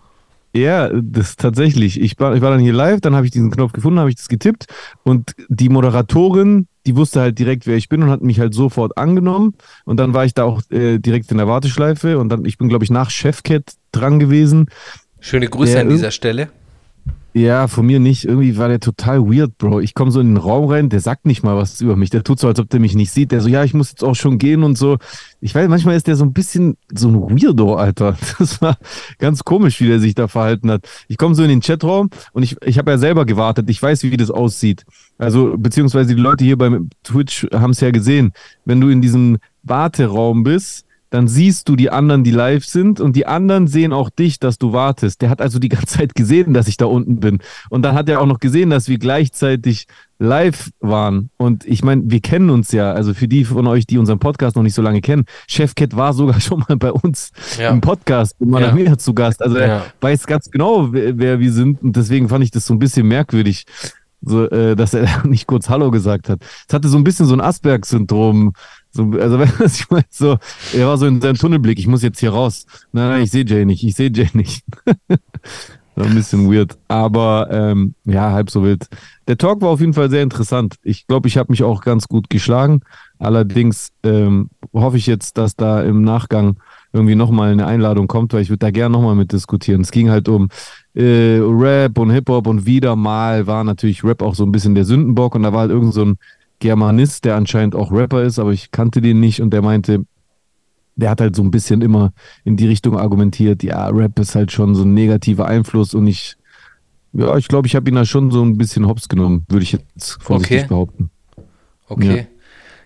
ja, das tatsächlich. Ich war, ich war dann hier live, dann habe ich diesen Knopf gefunden, habe ich das getippt und die Moderatorin, die wusste halt direkt, wer ich bin und hat mich halt sofort angenommen und dann war ich da auch äh, direkt in der Warteschleife und dann, ich bin glaube ich nach Chefcat dran gewesen. Schöne Grüße an dieser Stelle. Ja, von mir nicht. Irgendwie war der total weird, Bro. Ich komme so in den Raum rein, der sagt nicht mal was über mich. Der tut so, als ob der mich nicht sieht. Der so, ja, ich muss jetzt auch schon gehen und so. Ich weiß, manchmal ist der so ein bisschen so ein Weirdo, Alter. Das war ganz komisch, wie der sich da verhalten hat. Ich komme so in den Chatraum und ich, ich habe ja selber gewartet. Ich weiß, wie das aussieht. Also, beziehungsweise die Leute hier beim Twitch haben es ja gesehen. Wenn du in diesem Warteraum bist, dann siehst du die anderen, die live sind und die anderen sehen auch dich, dass du wartest. Der hat also die ganze Zeit gesehen, dass ich da unten bin. Und dann hat er auch noch gesehen, dass wir gleichzeitig live waren. Und ich meine, wir kennen uns ja, also für die von euch, die unseren Podcast noch nicht so lange kennen, Chefcat war sogar schon mal bei uns ja. im Podcast in meiner ja. zu Gast. Also er ja. weiß ganz genau, wer, wer, wir sind. Und deswegen fand ich das so ein bisschen merkwürdig. So, äh, dass er nicht kurz Hallo gesagt hat. Es hatte so ein bisschen so ein Asperg-Syndrom, so, also, ich meine, so, er war so in seinem Tunnelblick, ich muss jetzt hier raus. Nein, nein, ich sehe Jay nicht, ich sehe Jay nicht. war ein bisschen weird, aber ähm, ja, halb so wild. Der Talk war auf jeden Fall sehr interessant. Ich glaube, ich habe mich auch ganz gut geschlagen. Allerdings ähm, hoffe ich jetzt, dass da im Nachgang irgendwie nochmal eine Einladung kommt, weil ich würde da gerne nochmal mit diskutieren. Es ging halt um äh, Rap und Hip-Hop und wieder mal war natürlich Rap auch so ein bisschen der Sündenbock und da war halt irgend so ein Germanist, der anscheinend auch Rapper ist, aber ich kannte den nicht und der meinte, der hat halt so ein bisschen immer in die Richtung argumentiert, ja, Rap ist halt schon so ein negativer Einfluss und ich, ja, ich glaube, ich habe ihn da schon so ein bisschen hops genommen, würde ich jetzt vorsichtig okay. behaupten. Okay.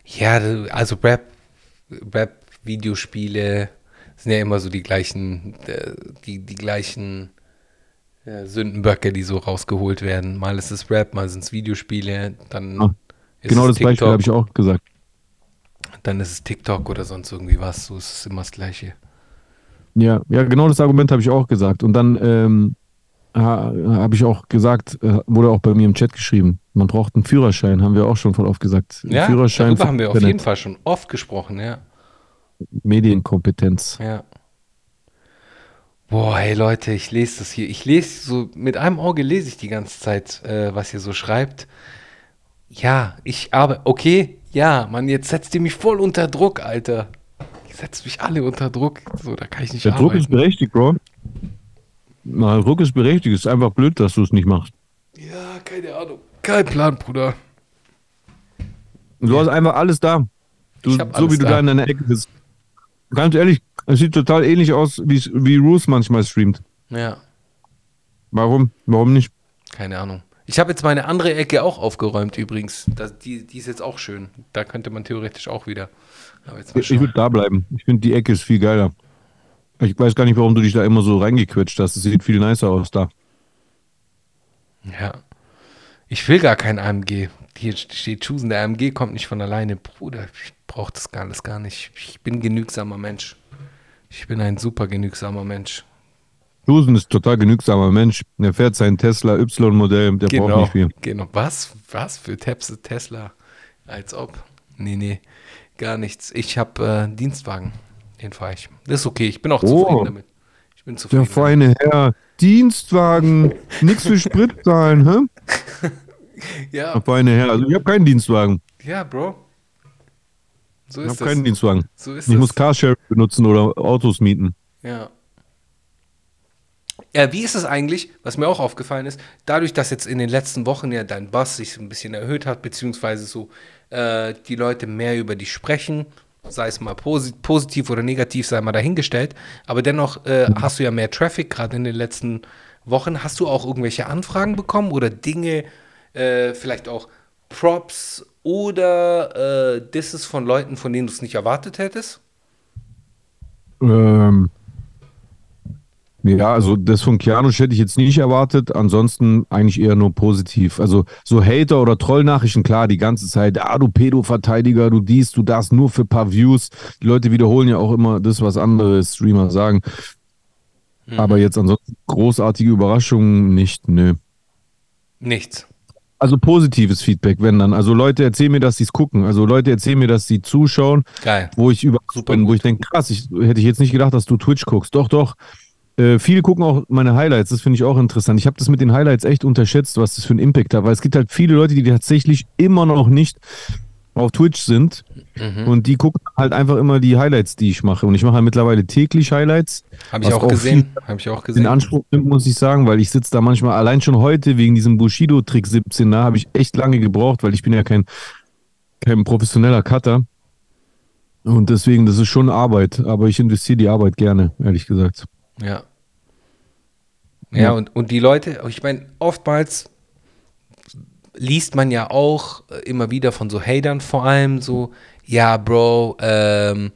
Ja. ja, also Rap, Rap, Videospiele sind ja immer so die gleichen, äh, die, die gleichen ja, Sündenböcke, die so rausgeholt werden. Mal ist es Rap, mal sind es Videospiele, dann ah genau das TikTok, Beispiel habe ich auch gesagt. Dann ist es TikTok oder sonst irgendwie was. So ist es immer das Gleiche. Ja, ja, genau das Argument habe ich auch gesagt. Und dann ähm, habe ich auch gesagt, äh, wurde auch bei mir im Chat geschrieben, man braucht einen Führerschein, haben wir auch schon voll oft gesagt. Ja, Führerschein darüber haben wir auf jeden Fall schon oft gesprochen, ja. Medienkompetenz. Ja. Boah, hey Leute, ich lese das hier. Ich lese so, mit einem Auge lese ich die ganze Zeit, äh, was ihr so schreibt. Ja, ich aber, okay, ja, Mann, jetzt setzt ihr mich voll unter Druck, Alter. Ihr setzt mich alle unter Druck. So, da kann ich nicht Der arbeiten. Druck ist berechtigt, Bro. Na, Druck ist berechtigt. Ist einfach blöd, dass du es nicht machst. Ja, keine Ahnung. Kein Plan, Bruder. Du ja. hast einfach alles da. Du, so wie du da in deiner Ecke bist. Ganz ehrlich, es sieht total ähnlich aus, wie, wie Roos manchmal streamt. Ja. Warum? Warum nicht? Keine Ahnung. Ich habe jetzt meine andere Ecke auch aufgeräumt übrigens. Das, die, die ist jetzt auch schön. Da könnte man theoretisch auch wieder. ich würde da bleiben. Ich finde, die Ecke ist viel geiler. Ich weiß gar nicht, warum du dich da immer so reingequetscht hast. Es sieht viel nicer aus da. Ja. Ich will gar kein AMG. Hier steht Choosen, der AMG kommt nicht von alleine. Bruder, ich brauche das alles gar nicht. Ich bin genügsamer Mensch. Ich bin ein super genügsamer Mensch. Susan ist total genügsamer Mensch. Er fährt sein Tesla Y-Modell, der genau, braucht nicht viel. Genau. Was? Was für Tesla? Als ob. Nee, nee, gar nichts. Ich habe äh, Dienstwagen. Den fahre ich. Das ist okay. Ich bin auch oh, zufrieden damit. Ich bin zufrieden. Der feine Herr. Dienstwagen. Nichts für Sprit zahlen, hä? ja. Der feine Herr. Also ich habe keinen Dienstwagen. Ja, Bro. So ist ich habe keinen Dienstwagen. So ist ich das. muss Carsharing benutzen oder Autos mieten. Ja. Ja, wie ist es eigentlich, was mir auch aufgefallen ist, dadurch, dass jetzt in den letzten Wochen ja dein Bass sich ein bisschen erhöht hat, beziehungsweise so äh, die Leute mehr über dich sprechen, sei es mal posit positiv oder negativ, sei mal dahingestellt, aber dennoch äh, hast du ja mehr Traffic gerade in den letzten Wochen. Hast du auch irgendwelche Anfragen bekommen oder Dinge, äh, vielleicht auch Props oder äh, Disses von Leuten, von denen du es nicht erwartet hättest? Ähm Ja, also das von Kianosch hätte ich jetzt nicht erwartet. Ansonsten eigentlich eher nur positiv. Also so Hater oder Trollnachrichten, klar, die ganze Zeit, ah, du Pedo-Verteidiger, du dies, du das, nur für ein paar Views. Die Leute wiederholen ja auch immer das, was andere Streamer sagen. Mhm. Aber jetzt ansonsten großartige Überraschungen nicht, nö. Nichts. Also positives Feedback, wenn dann. Also Leute erzählen mir, dass sie es gucken. Also Leute erzählen mir, dass sie zuschauen. Geil. Wo ich über Super wo ich denke, krass, ich, hätte ich jetzt nicht gedacht, dass du Twitch guckst. Doch, doch. Äh, viele gucken auch meine Highlights, das finde ich auch interessant. Ich habe das mit den Highlights echt unterschätzt, was das für einen Impact hat, weil es gibt halt viele Leute, die tatsächlich immer noch nicht auf Twitch sind mhm. und die gucken halt einfach immer die Highlights, die ich mache. Und ich mache halt mittlerweile täglich Highlights. Habe ich auch, gesehen. Habe ich auch gesehen. In Anspruch nimmt, muss ich sagen, weil ich sitze da manchmal allein schon heute wegen diesem Bushido-Trick 17 da, habe ich echt lange gebraucht, weil ich bin ja kein, kein professioneller Cutter. Und deswegen, das ist schon Arbeit, aber ich investiere die Arbeit gerne, ehrlich gesagt. Ja. Ja, ja. Und, und die Leute, ich meine, oftmals liest man ja auch äh, immer wieder von so Hatern vor allem so, ja, Bro, ähm,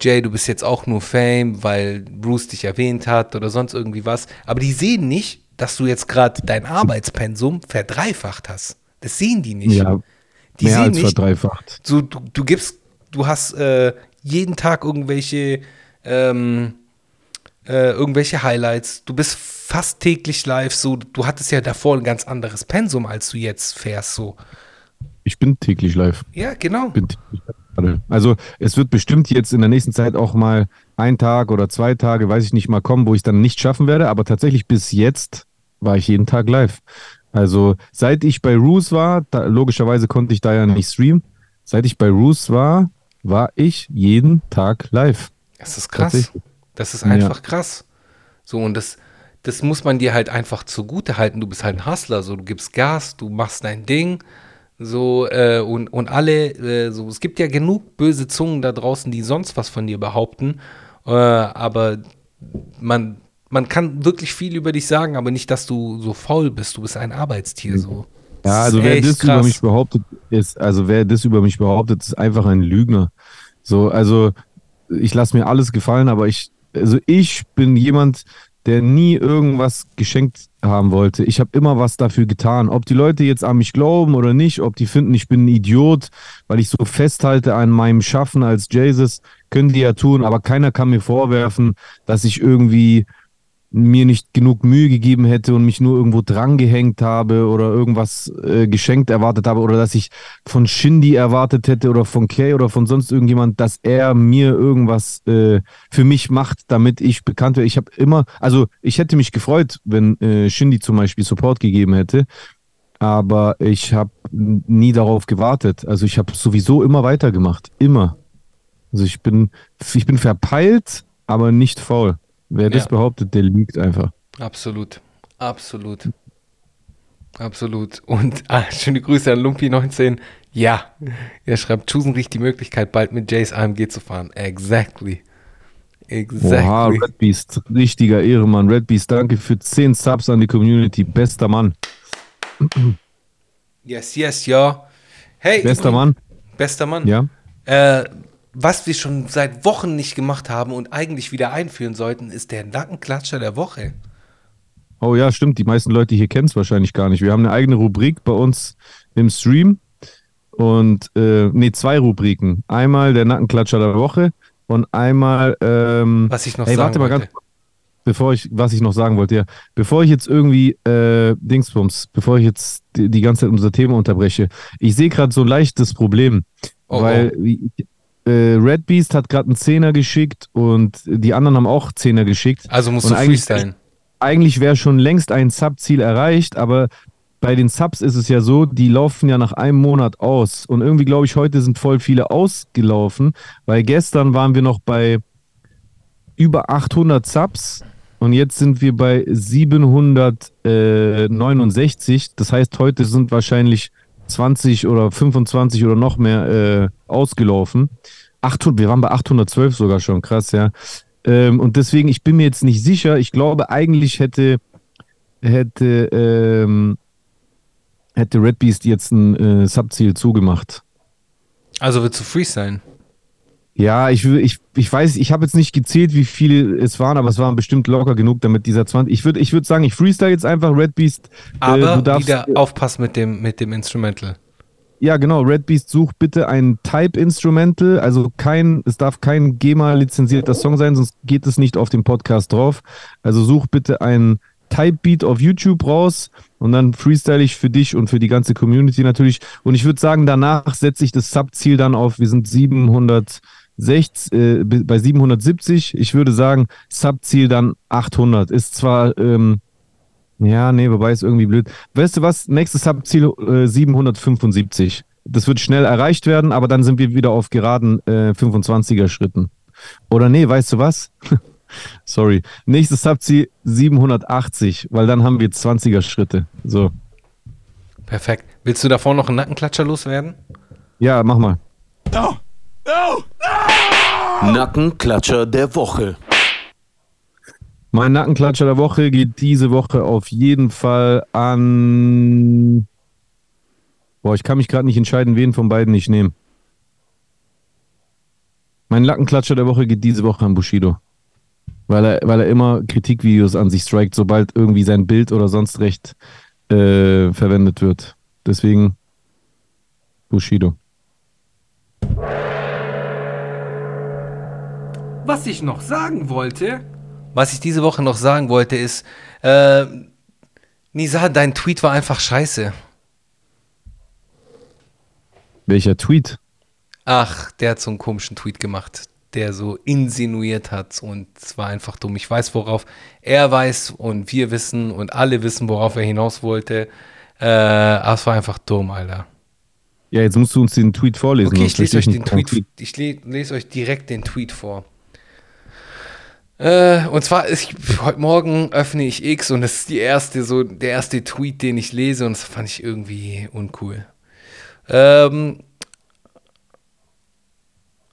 Jay, du bist jetzt auch nur Fame, weil Bruce dich erwähnt hat oder sonst irgendwie was. Aber die sehen nicht, dass du jetzt gerade dein Arbeitspensum verdreifacht hast. Das sehen die nicht. Ja, die mehr als nicht, verdreifacht. So, du, du gibst, du hast äh, jeden Tag irgendwelche ähm, äh, irgendwelche Highlights. Du bist fast täglich live. So, du hattest ja davor ein ganz anderes Pensum, als du jetzt fährst. So. Ich bin täglich live. Ja, genau. Also es wird bestimmt jetzt in der nächsten Zeit auch mal ein Tag oder zwei Tage, weiß ich nicht mal kommen, wo ich dann nicht schaffen werde. Aber tatsächlich bis jetzt war ich jeden Tag live. Also seit ich bei Roos war, da, logischerweise konnte ich da ja nicht streamen. Seit ich bei Roos war, war ich jeden Tag live. Das ist krass. Das ist einfach ja. krass. So, und das, das muss man dir halt einfach zugute halten. Du bist halt ein Hustler, so, du gibst Gas, du machst dein Ding. So, äh, und, und alle, äh, so, es gibt ja genug böse Zungen da draußen, die sonst was von dir behaupten. Äh, aber man, man kann wirklich viel über dich sagen, aber nicht, dass du so faul bist. Du bist ein Arbeitstier. So. Ja, also wer das krass. über mich behauptet, ist, also wer das über mich behauptet, ist einfach ein Lügner. So, also ich lasse mir alles gefallen, aber ich also ich bin jemand, der nie irgendwas geschenkt haben wollte. Ich habe immer was dafür getan. Ob die Leute jetzt an mich glauben oder nicht, ob die finden, ich bin ein Idiot, weil ich so festhalte an meinem Schaffen als Jesus, können die ja tun, aber keiner kann mir vorwerfen, dass ich irgendwie mir nicht genug Mühe gegeben hätte und mich nur irgendwo drangehängt habe oder irgendwas äh, geschenkt erwartet habe oder dass ich von Shindy erwartet hätte oder von Kay oder von sonst irgendjemand, dass er mir irgendwas äh, für mich macht, damit ich bekannt werde. Ich habe immer, also ich hätte mich gefreut, wenn äh, Shindy zum Beispiel Support gegeben hätte, aber ich habe nie darauf gewartet. Also ich habe sowieso immer weitergemacht, immer. Also ich bin, ich bin verpeilt, aber nicht faul. Wer das ja. behauptet, der lügt einfach. Absolut. Absolut. Absolut. Und ah, schöne Grüße an Lumpi19. Ja, er schreibt, Chusen riecht die Möglichkeit, bald mit Jays AMG zu fahren. Exactly. Exactly. Oha, Red Beast, richtiger Ehremann. Red Beast, danke für 10 Subs an die Community. Bester Mann. Yes, yes, ja. Hey. Bester Mann. Bester Mann. Ja. Äh, was wir schon seit Wochen nicht gemacht haben und eigentlich wieder einführen sollten, ist der Nackenklatscher der Woche. Oh ja, stimmt. Die meisten Leute hier kennen es wahrscheinlich gar nicht. Wir haben eine eigene Rubrik bei uns im Stream. Und, äh, nee, zwei Rubriken. Einmal der Nackenklatscher der Woche und einmal, ähm, was ich noch hey, sagen warte mal ganz bevor ich, was ich noch sagen wollte, ja, bevor ich jetzt irgendwie, äh, Dingsbums, bevor ich jetzt die, die ganze Zeit unser Thema unterbreche, ich sehe gerade so ein leichtes Problem, oh, weil oh Red Beast hat gerade einen Zehner geschickt und die anderen haben auch Zehner geschickt. Also musst und du freestylen. Eigentlich wäre schon längst ein Sub-Ziel erreicht, aber bei den Subs ist es ja so, die laufen ja nach einem Monat aus. Und irgendwie glaube ich, heute sind voll viele ausgelaufen, weil gestern waren wir noch bei über 800 Subs und jetzt sind wir bei 769. Das heißt, heute sind wahrscheinlich 20 oder 25 oder noch mehr äh, ausgelaufen. 800, wir waren bei 812 sogar schon, krass, ja. Ähm, und deswegen, ich bin mir jetzt nicht sicher. Ich glaube, eigentlich hätte, hätte, ähm, hätte Red Beast jetzt ein äh, Subziel zugemacht. Also wird zu free sein. Ja, ich, ich, ich weiß, ich habe jetzt nicht gezählt, wie viele es waren, aber es waren bestimmt locker genug, damit dieser 20. Ich würde ich würd sagen, ich freestyle jetzt einfach Red Beast. Äh, aber äh, darfst, wieder aufpassen mit dem, mit dem Instrumental. Ja, genau. Red Beast, such bitte ein Type-Instrumental. Also kein, es darf kein GEMA-lizenzierter Song sein, sonst geht es nicht auf dem Podcast drauf. Also such bitte ein Type-Beat auf YouTube raus und dann freestyle ich für dich und für die ganze Community natürlich. Und ich würde sagen, danach setze ich das Subziel dann auf. Wir sind 760, äh, bei 770. Ich würde sagen, Subziel dann 800. Ist zwar ähm, ja, nee, wobei ist irgendwie blöd. Weißt du was? Nächstes Subziel äh, 775. Das wird schnell erreicht werden, aber dann sind wir wieder auf geraden äh, 25er Schritten. Oder nee, weißt du was? Sorry. Nächstes Subziel 780, weil dann haben wir 20er Schritte. So. Perfekt. Willst du davor noch einen Nackenklatscher loswerden? Ja, mach mal. No! Nackenklatscher der Woche. Mein Nackenklatscher der Woche geht diese Woche auf jeden Fall an. Boah, ich kann mich gerade nicht entscheiden, wen von beiden ich nehme. Mein Nackenklatscher der Woche geht diese Woche an Bushido. Weil er, weil er immer Kritikvideos an sich strikt, sobald irgendwie sein Bild oder sonst recht äh, verwendet wird. Deswegen Bushido. Was ich noch sagen wollte, was ich diese Woche noch sagen wollte, ist, äh, Nisa, dein Tweet war einfach scheiße. Welcher Tweet? Ach, der hat so einen komischen Tweet gemacht, der so insinuiert hat und es war einfach dumm. Ich weiß, worauf er weiß und wir wissen und alle wissen, worauf er hinaus wollte. Äh, aber es war einfach dumm, Alter. Ja, jetzt musst du uns den Tweet vorlesen. Okay, ich lese euch den Tweet. Ich lese euch direkt den Tweet vor. Äh, und zwar, ich, heute Morgen öffne ich X und das ist die erste, so, der erste Tweet, den ich lese und das fand ich irgendwie uncool. Ähm,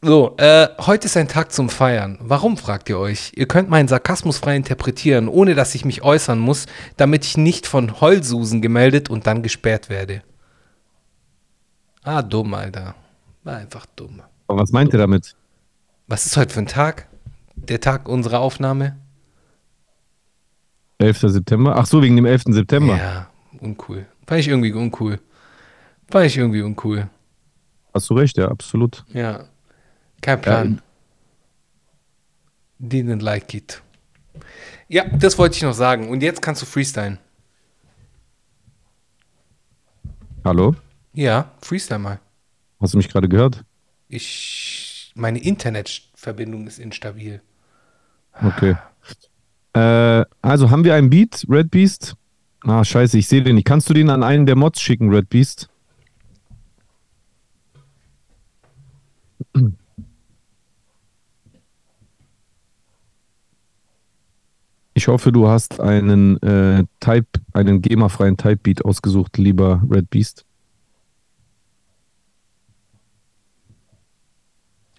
so, äh, heute ist ein Tag zum Feiern. Warum, fragt ihr euch? Ihr könnt meinen Sarkasmus frei interpretieren, ohne dass ich mich äußern muss, damit ich nicht von Heulsusen gemeldet und dann gesperrt werde. Ah, dumm, Alter. War einfach dumm. Aber was meint ihr damit? Was ist heute für ein Tag? Der Tag unserer Aufnahme? 11. September? Ach so, wegen dem 11. September. Ja, uncool. Fand ich irgendwie uncool. Fand ich irgendwie uncool. Hast du recht, ja, absolut. Ja. Kein Plan. Ja. Didn't like it. Ja, das wollte ich noch sagen. Und jetzt kannst du freestylen. Hallo? Ja, freestyle mal. Hast du mich gerade gehört? Ich. Meine Internetverbindung ist instabil. Okay. Äh, also haben wir einen Beat, Red Beast? Ah, scheiße, ich sehe den nicht. Kannst du den an einen der Mods schicken, Red Beast? Ich hoffe, du hast einen äh, Type, einen GEMA-freien Type-Beat ausgesucht, lieber Red Beast.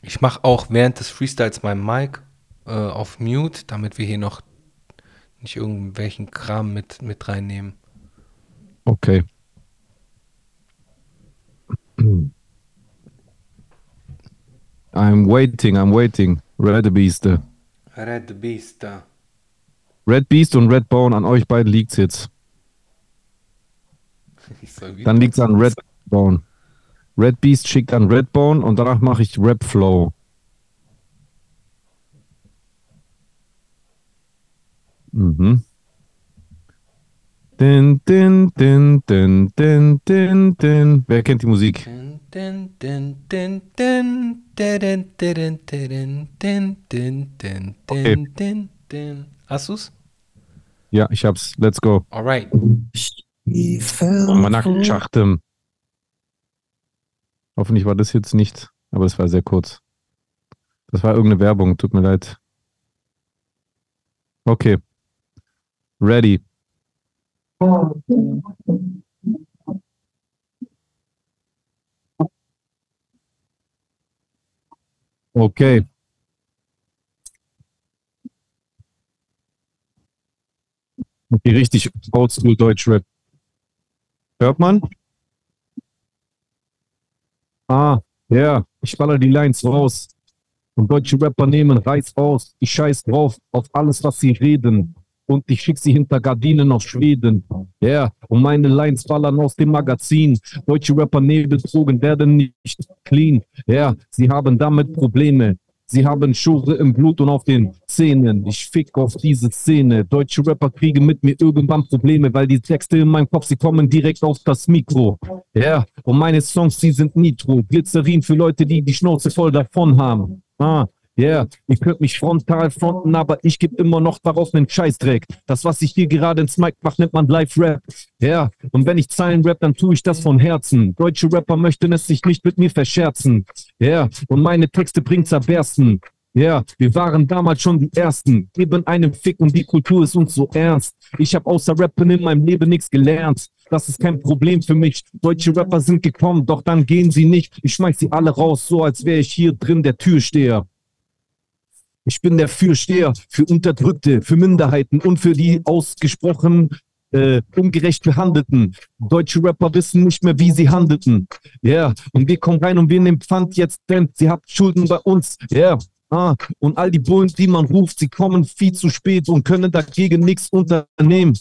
Ich mache auch während des Freestyles mein Mic äh, auf Mute, damit wir hier noch nicht irgendwelchen Kram mit, mit reinnehmen. Okay. I'm waiting, I'm waiting. Red Beast. Red Beast. Red Beast und Red Bone, an euch beiden liegt's jetzt. Dann liegt's an Red Bone. Red Beast schickt an Red Bone und danach mache ich Rap Flow. Mhm. Din, din, din, din, din, din, din. Wer kennt die Musik? Okay. Hast du's? Ja, ich hab's. Let's go. Alright. Manakschachtem. Hoffentlich war das jetzt nicht, aber das war sehr kurz. Das war irgendeine Werbung, tut mir leid. Okay. Ready. Okay. Okay, richtig oldschool Deutschrap. Hört man? Ah, ja, ich baller die Lines raus. Und deutsche Rapper nehmen Reiß aus. Ich scheiß drauf auf alles, was sie reden. Und ich schick sie hinter Gardinen aus Schweden. Ja, yeah. und meine Lines ballern aus dem Magazin. Deutsche Rapper Nebelzogen werden nicht clean. Ja, yeah. sie haben damit Probleme. Sie haben Schure im Blut und auf den Zähnen. Ich fick auf diese Szene. Deutsche Rapper kriegen mit mir irgendwann Probleme, weil die Texte in meinem Kopf, sie kommen direkt auf das Mikro. Ja, yeah. und meine Songs, die sind Nitro. Glycerin für Leute, die die Schnauze voll davon haben. Ah, ja, yeah, ihr könnt mich frontal fronten, aber ich gebe immer noch darauf einen Scheißdreck. Das, was ich hier gerade ins Mic mache, nennt man Live-Rap. Ja, yeah. und wenn ich Zeilen rap, dann tue ich das von Herzen. Deutsche Rapper möchten es sich nicht mit mir verscherzen. Ja, yeah. und meine Texte bringen zerbersten. Ja, yeah. wir waren damals schon die Ersten. Geben einem Fick und die Kultur ist uns so ernst. Ich habe außer Rappen in meinem Leben nichts gelernt. Das ist kein Problem für mich. Deutsche Rapper sind gekommen, doch dann gehen sie nicht. Ich schmeiß sie alle raus, so als wäre ich hier drin der Türsteher. Ich bin der Fürsteher für Unterdrückte, für Minderheiten und für die ausgesprochen äh, ungerecht behandelten. Deutsche Rapper wissen nicht mehr, wie sie handelten. Ja, yeah. und wir kommen rein und wir nehmen Pfand jetzt, denn sie habt Schulden bei uns. Ja, yeah. ah, und all die Bullen, die man ruft, sie kommen viel zu spät und können dagegen nichts unternehmen.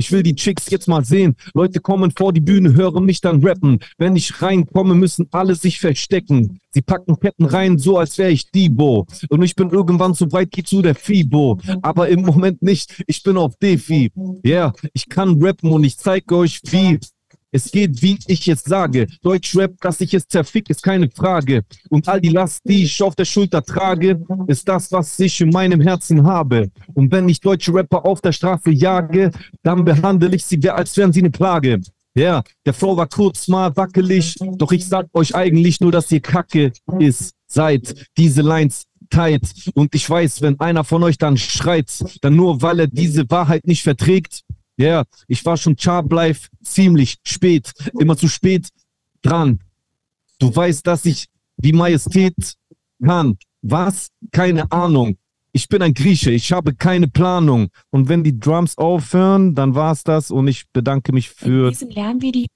Ich will die Chicks jetzt mal sehen. Leute kommen vor die Bühne, hören mich dann rappen. Wenn ich reinkomme, müssen alle sich verstecken. Sie packen Ketten rein, so als wäre ich Debo. Und ich bin irgendwann so weit wie zu der Fibo. Aber im Moment nicht. Ich bin auf Defi. Ja, yeah, ich kann rappen und ich zeige euch wie. Es geht, wie ich jetzt sage. Deutschrap, dass ich es zerfick, ist keine Frage. Und all die Last, die ich auf der Schulter trage, ist das, was ich in meinem Herzen habe. Und wenn ich deutsche Rapper auf der Straße jage, dann behandle ich sie, als wären sie eine Plage. Ja, yeah, der Flow war kurz mal wackelig, doch ich sag euch eigentlich nur, dass ihr Kacke ist. Seid diese Lines tight. Und ich weiß, wenn einer von euch dann schreit, dann nur weil er diese Wahrheit nicht verträgt, ja, yeah, ich war schon Chart Life ziemlich spät, immer zu spät dran. Du weißt, dass ich die Majestät kann. Was? Keine Ahnung. Ich bin ein Grieche, ich habe keine Planung. Und wenn die Drums aufhören, dann war's das und ich bedanke mich für. In diesem Lernvideo.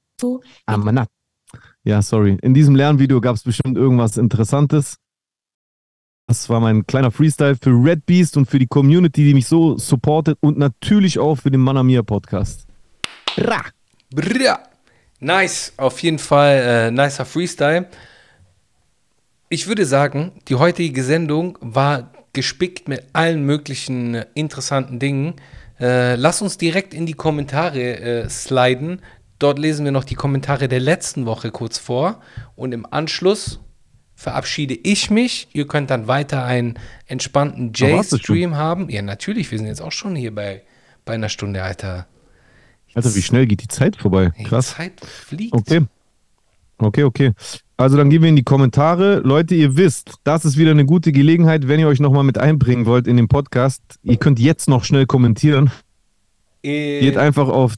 Ah, ja, sorry. In diesem Lernvideo gab es bestimmt irgendwas Interessantes. Das war mein kleiner Freestyle für Red Beast und für die Community, die mich so supportet und natürlich auch für den Manamia Podcast. Bra. Bra. Nice, auf jeden Fall äh, nicer Freestyle. Ich würde sagen, die heutige Sendung war gespickt mit allen möglichen äh, interessanten Dingen. Äh, lass uns direkt in die Kommentare äh, sliden. Dort lesen wir noch die Kommentare der letzten Woche kurz vor und im Anschluss verabschiede ich mich. Ihr könnt dann weiter einen entspannten J-Stream haben. Ja, natürlich, wir sind jetzt auch schon hier bei, bei einer Stunde, Alter. Alter, wie schnell geht die Zeit vorbei? Krass. Die Zeit fliegt. Okay. Okay, okay. Also dann gehen wir in die Kommentare. Leute, ihr wisst, das ist wieder eine gute Gelegenheit, wenn ihr euch nochmal mit einbringen wollt in den Podcast. Ihr könnt jetzt noch schnell kommentieren. Äh, Geht einfach auf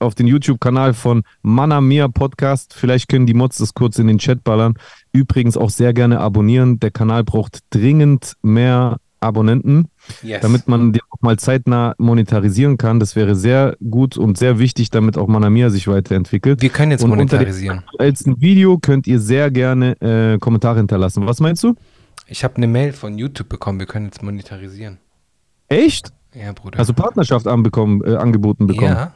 auf den YouTube-Kanal von Manamia Podcast. Vielleicht können die Mods das kurz in den Chat ballern. Übrigens auch sehr gerne abonnieren. Der Kanal braucht dringend mehr Abonnenten, yes. damit man den auch mal zeitnah monetarisieren kann. Das wäre sehr gut und sehr wichtig, damit auch Manamia sich weiterentwickelt. Wir können jetzt und monetarisieren. Als ein Video könnt ihr sehr gerne äh, Kommentare hinterlassen. Was meinst du? Ich habe eine Mail von YouTube bekommen. Wir können jetzt monetarisieren. Echt? Ja, Bruder. Hast du Partnerschaft anbekommen, äh, angeboten bekommen? Ja.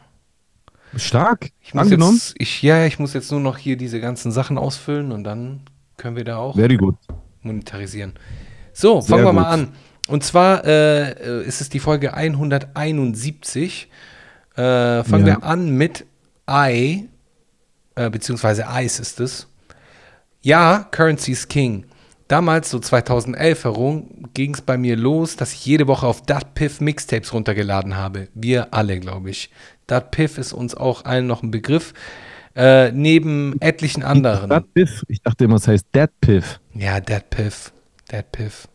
Stark. Ich Angenommen? Jetzt, ich, ja, ich muss jetzt nur noch hier diese ganzen Sachen ausfüllen und dann können wir da auch Very good. monetarisieren. So, fangen Sehr wir gut. mal an. Und zwar äh, ist es die Folge 171. Äh, fangen ja. wir an mit I, äh, beziehungsweise Ice ist es. Ja, Currency is King. Damals, so 2011 herum, ging es bei mir los, dass ich jede Woche auf Piff Mixtapes runtergeladen habe. Wir alle, glaube ich. Piff ist uns auch allen noch ein Begriff. Äh, neben etlichen anderen. Piff? Ich dachte immer, es heißt Piff. Ja, Piff. Piff.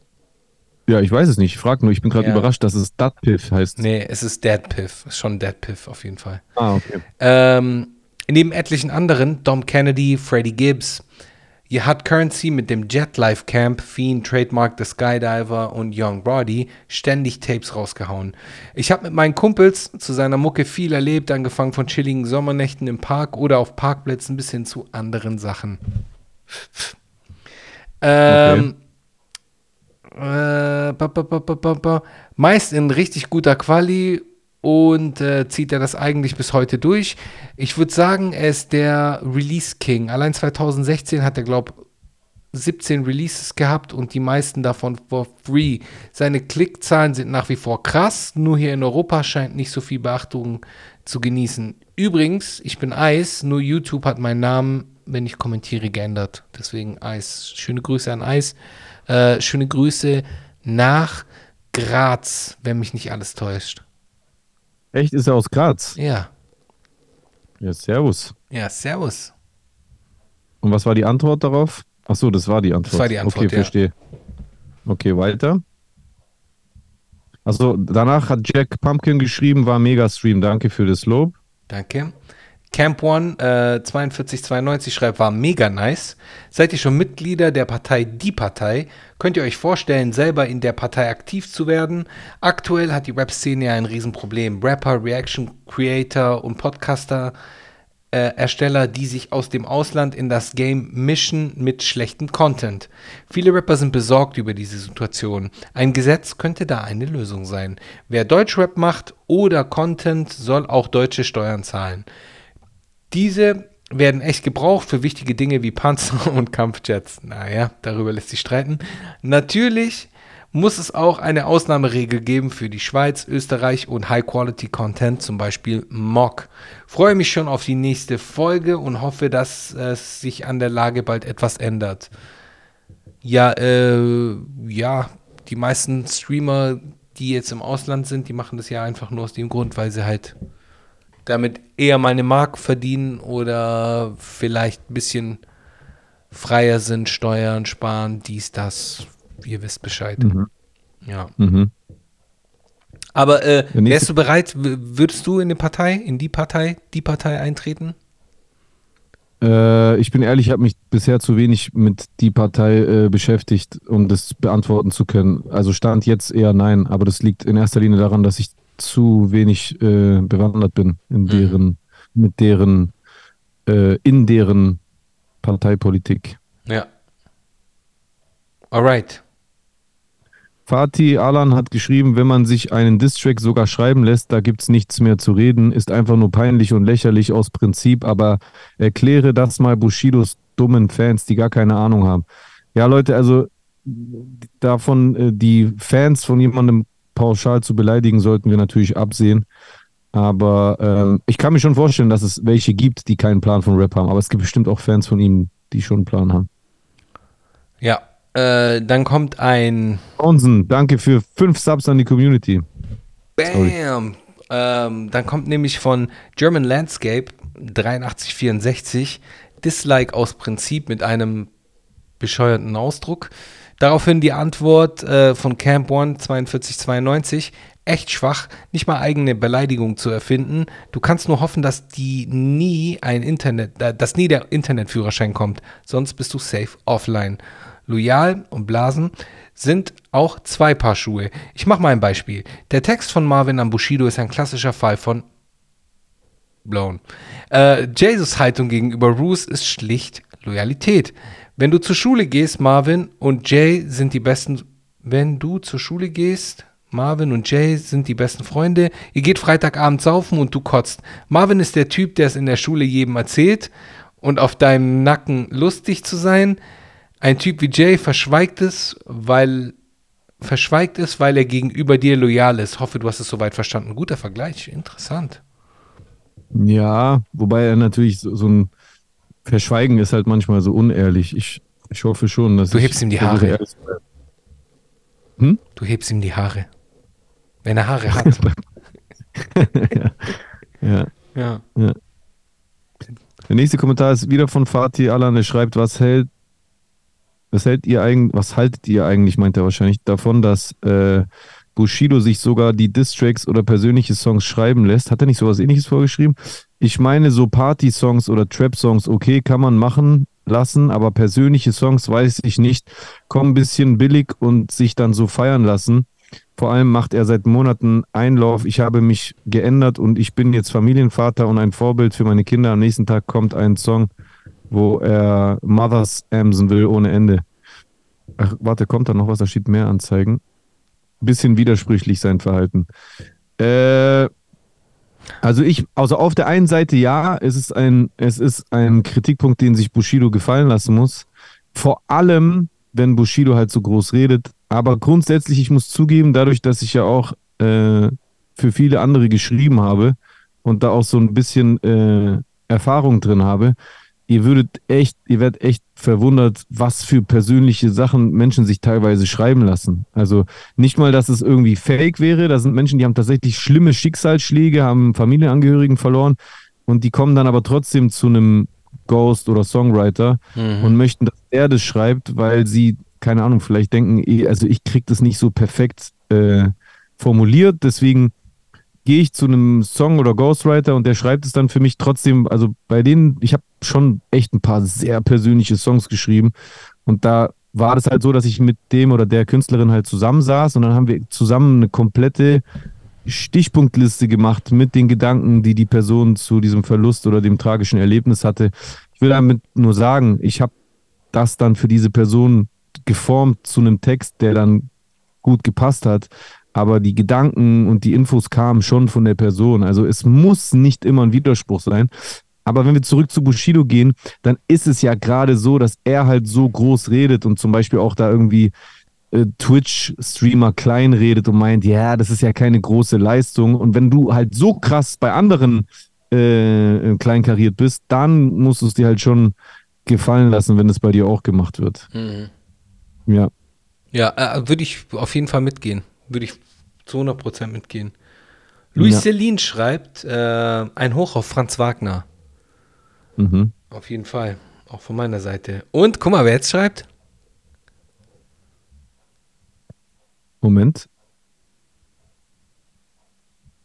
Ja, ich weiß es nicht. Ich frage nur, ich bin gerade ja. überrascht, dass es Piff heißt. Nee, es ist Piff. Ist schon Piff auf jeden Fall. Ah, okay. Ähm, neben etlichen anderen, Dom Kennedy, Freddie Gibbs, hat Currency mit dem Jet Life Camp, Fiend, Trademark, The Skydiver und Young Brody ständig Tapes rausgehauen. Ich habe mit meinen Kumpels zu seiner Mucke viel erlebt, angefangen von chilligen Sommernächten im Park oder auf Parkplätzen bis hin zu anderen Sachen. Ähm, okay. Äh, ba, ba, ba, Meist in richtig guter Quali und äh, zieht er das eigentlich bis heute durch. Ich würde sagen, er ist der Release King. Allein 2016 hat er, glaube ich, 17 Releases gehabt und die meisten davon for free. Seine Klickzahlen sind nach wie vor krass, nur hier in Europa scheint nicht so viel Beachtung zu genießen. Übrigens, ich bin Eis, nur YouTube hat meinen Namen, wenn ich kommentiere, geändert. Deswegen Eis. Schöne Grüße an Eis. Äh, schöne Grüße nach Graz, wenn mich nicht alles täuscht. Echt? Ist er aus Graz? Ja. Ja, servus. Ja, servus. Und was war die Antwort darauf? Ach so, das war die Antwort. Das war die Antwort, Okay, ja. verstehe. Okay, weiter. Also danach hat Jack Pumpkin geschrieben, war mega Stream. Danke für das Lob. Danke. Camp One äh, 4292 schreibt, war mega nice. Seid ihr schon Mitglieder der Partei Die Partei? Könnt ihr euch vorstellen, selber in der Partei aktiv zu werden? Aktuell hat die Rap-Szene ja ein Riesenproblem. Rapper, Reaction Creator und Podcaster äh, Ersteller, die sich aus dem Ausland in das Game mischen mit schlechtem Content. Viele Rapper sind besorgt über diese Situation. Ein Gesetz könnte da eine Lösung sein. Wer Deutschrap macht oder Content, soll auch deutsche Steuern zahlen. Diese werden echt gebraucht für wichtige Dinge wie Panzer und Kampfjets. Naja, darüber lässt sich streiten. Natürlich muss es auch eine Ausnahmeregel geben für die Schweiz, Österreich und High-Quality-Content, zum Beispiel Mock. Freue mich schon auf die nächste Folge und hoffe, dass es sich an der Lage bald etwas ändert. Ja, äh, ja, die meisten Streamer, die jetzt im Ausland sind, die machen das ja einfach nur aus dem Grund, weil sie halt damit eher mal eine Mark verdienen oder vielleicht ein bisschen freier sind, Steuern sparen, dies, das, ihr wisst Bescheid. Mhm. Ja. Mhm. Aber äh, wärst du bereit, würdest du in die Partei, in die Partei, die Partei eintreten? Äh, ich bin ehrlich, ich habe mich bisher zu wenig mit die Partei äh, beschäftigt, um das beantworten zu können. Also stand jetzt eher nein, aber das liegt in erster Linie daran, dass ich zu wenig äh, bewandert bin in mhm. deren, mhm. mit deren, äh, in deren Parteipolitik. Ja. Alright. Fatih Alan hat geschrieben, wenn man sich einen Distrack sogar schreiben lässt, da gibt es nichts mehr zu reden, ist einfach nur peinlich und lächerlich aus Prinzip, aber erkläre das mal Bushidos dummen Fans, die gar keine Ahnung haben. Ja, Leute, also davon äh, die Fans von jemandem pauschal zu beleidigen, sollten wir natürlich absehen. Aber ähm, ich kann mir schon vorstellen, dass es welche gibt, die keinen Plan von Rap haben. Aber es gibt bestimmt auch Fans von ihm, die schon einen Plan haben. Ja, äh, dann kommt ein. Onsen, danke für fünf Subs an die Community. Bam! Ähm, dann kommt nämlich von German Landscape 8364 Dislike aus Prinzip mit einem bescheuerten Ausdruck. Daraufhin die Antwort äh, von Camp One 4292. Echt schwach, nicht mal eigene Beleidigung zu erfinden. Du kannst nur hoffen, dass die nie ein Internet, äh, dass nie der Internetführerschein kommt. Sonst bist du safe offline. Loyal und Blasen sind auch zwei Paar Schuhe. Ich mache mal ein Beispiel. Der Text von Marvin an Bushido ist ein klassischer Fall von Blown. Äh, Jesus Haltung gegenüber Roos ist schlicht Loyalität. Wenn du zur Schule gehst, Marvin und Jay sind die besten. Wenn du zur Schule gehst, Marvin und Jay sind die besten Freunde. Ihr geht Freitagabend saufen und du kotzt. Marvin ist der Typ, der es in der Schule jedem erzählt und auf deinem Nacken lustig zu sein. Ein Typ wie Jay verschweigt es, weil verschweigt es, weil er gegenüber dir loyal ist. Hoffe, du hast es soweit verstanden. Guter Vergleich, interessant. Ja, wobei er natürlich so, so ein Verschweigen ist halt manchmal so unehrlich. Ich, ich hoffe schon, dass du hebst ihm die Haare. Hm? Du hebst ihm die Haare. Wenn er Haare hat. ja. Ja. ja. ja. Der nächste Kommentar ist wieder von Fatih Alan. Er schreibt, was hält was, hält ihr eigentlich, was haltet ihr eigentlich, meint er wahrscheinlich, davon, dass äh, Bushido sich sogar die Distracks oder persönliche Songs schreiben lässt? Hat er nicht sowas ähnliches vorgeschrieben? Ich meine, so Party-Songs oder Trap-Songs, okay, kann man machen lassen, aber persönliche Songs weiß ich nicht. Kommen ein bisschen billig und sich dann so feiern lassen. Vor allem macht er seit Monaten Einlauf. Ich habe mich geändert und ich bin jetzt Familienvater und ein Vorbild für meine Kinder. Am nächsten Tag kommt ein Song, wo er Mothers amsen will ohne Ende. Ach, warte, kommt da noch was? Da steht mehr anzeigen. Bisschen widersprüchlich sein Verhalten. Äh, also ich, also auf der einen Seite ja, es ist ein, es ist ein Kritikpunkt, den sich Bushido gefallen lassen muss. Vor allem, wenn Bushido halt so groß redet. Aber grundsätzlich, ich muss zugeben, dadurch, dass ich ja auch äh, für viele andere geschrieben habe und da auch so ein bisschen äh, Erfahrung drin habe, ihr würdet echt, ihr werdet echt verwundert, was für persönliche Sachen Menschen sich teilweise schreiben lassen. Also nicht mal, dass es irgendwie fake wäre. Da sind Menschen, die haben tatsächlich schlimme Schicksalsschläge, haben Familienangehörigen verloren und die kommen dann aber trotzdem zu einem Ghost oder Songwriter mhm. und möchten, dass er das schreibt, weil sie, keine Ahnung, vielleicht denken, eh, also ich krieg das nicht so perfekt äh, formuliert, deswegen gehe ich zu einem Song oder Ghostwriter und der schreibt es dann für mich trotzdem, also bei denen, ich habe schon echt ein paar sehr persönliche Songs geschrieben. Und da war das halt so, dass ich mit dem oder der Künstlerin halt zusammensaß und dann haben wir zusammen eine komplette Stichpunktliste gemacht mit den Gedanken, die die Person zu diesem Verlust oder dem tragischen Erlebnis hatte. Ich will damit nur sagen, ich habe das dann für diese Person geformt zu einem Text, der dann gut gepasst hat aber die Gedanken und die Infos kamen schon von der Person. Also es muss nicht immer ein Widerspruch sein. Aber wenn wir zurück zu Bushido gehen, dann ist es ja gerade so, dass er halt so groß redet und zum Beispiel auch da irgendwie äh, Twitch-Streamer klein redet und meint, ja, das ist ja keine große Leistung. Und wenn du halt so krass bei anderen äh, kleinkariert bist, dann musst du es dir halt schon gefallen lassen, wenn es bei dir auch gemacht wird. Mhm. Ja. Ja, äh, würde ich auf jeden Fall mitgehen würde ich zu 100% mitgehen. Louis ja. Celine schreibt äh, ein Hoch auf Franz Wagner. Mhm. Auf jeden Fall. Auch von meiner Seite. Und guck mal, wer jetzt schreibt. Moment.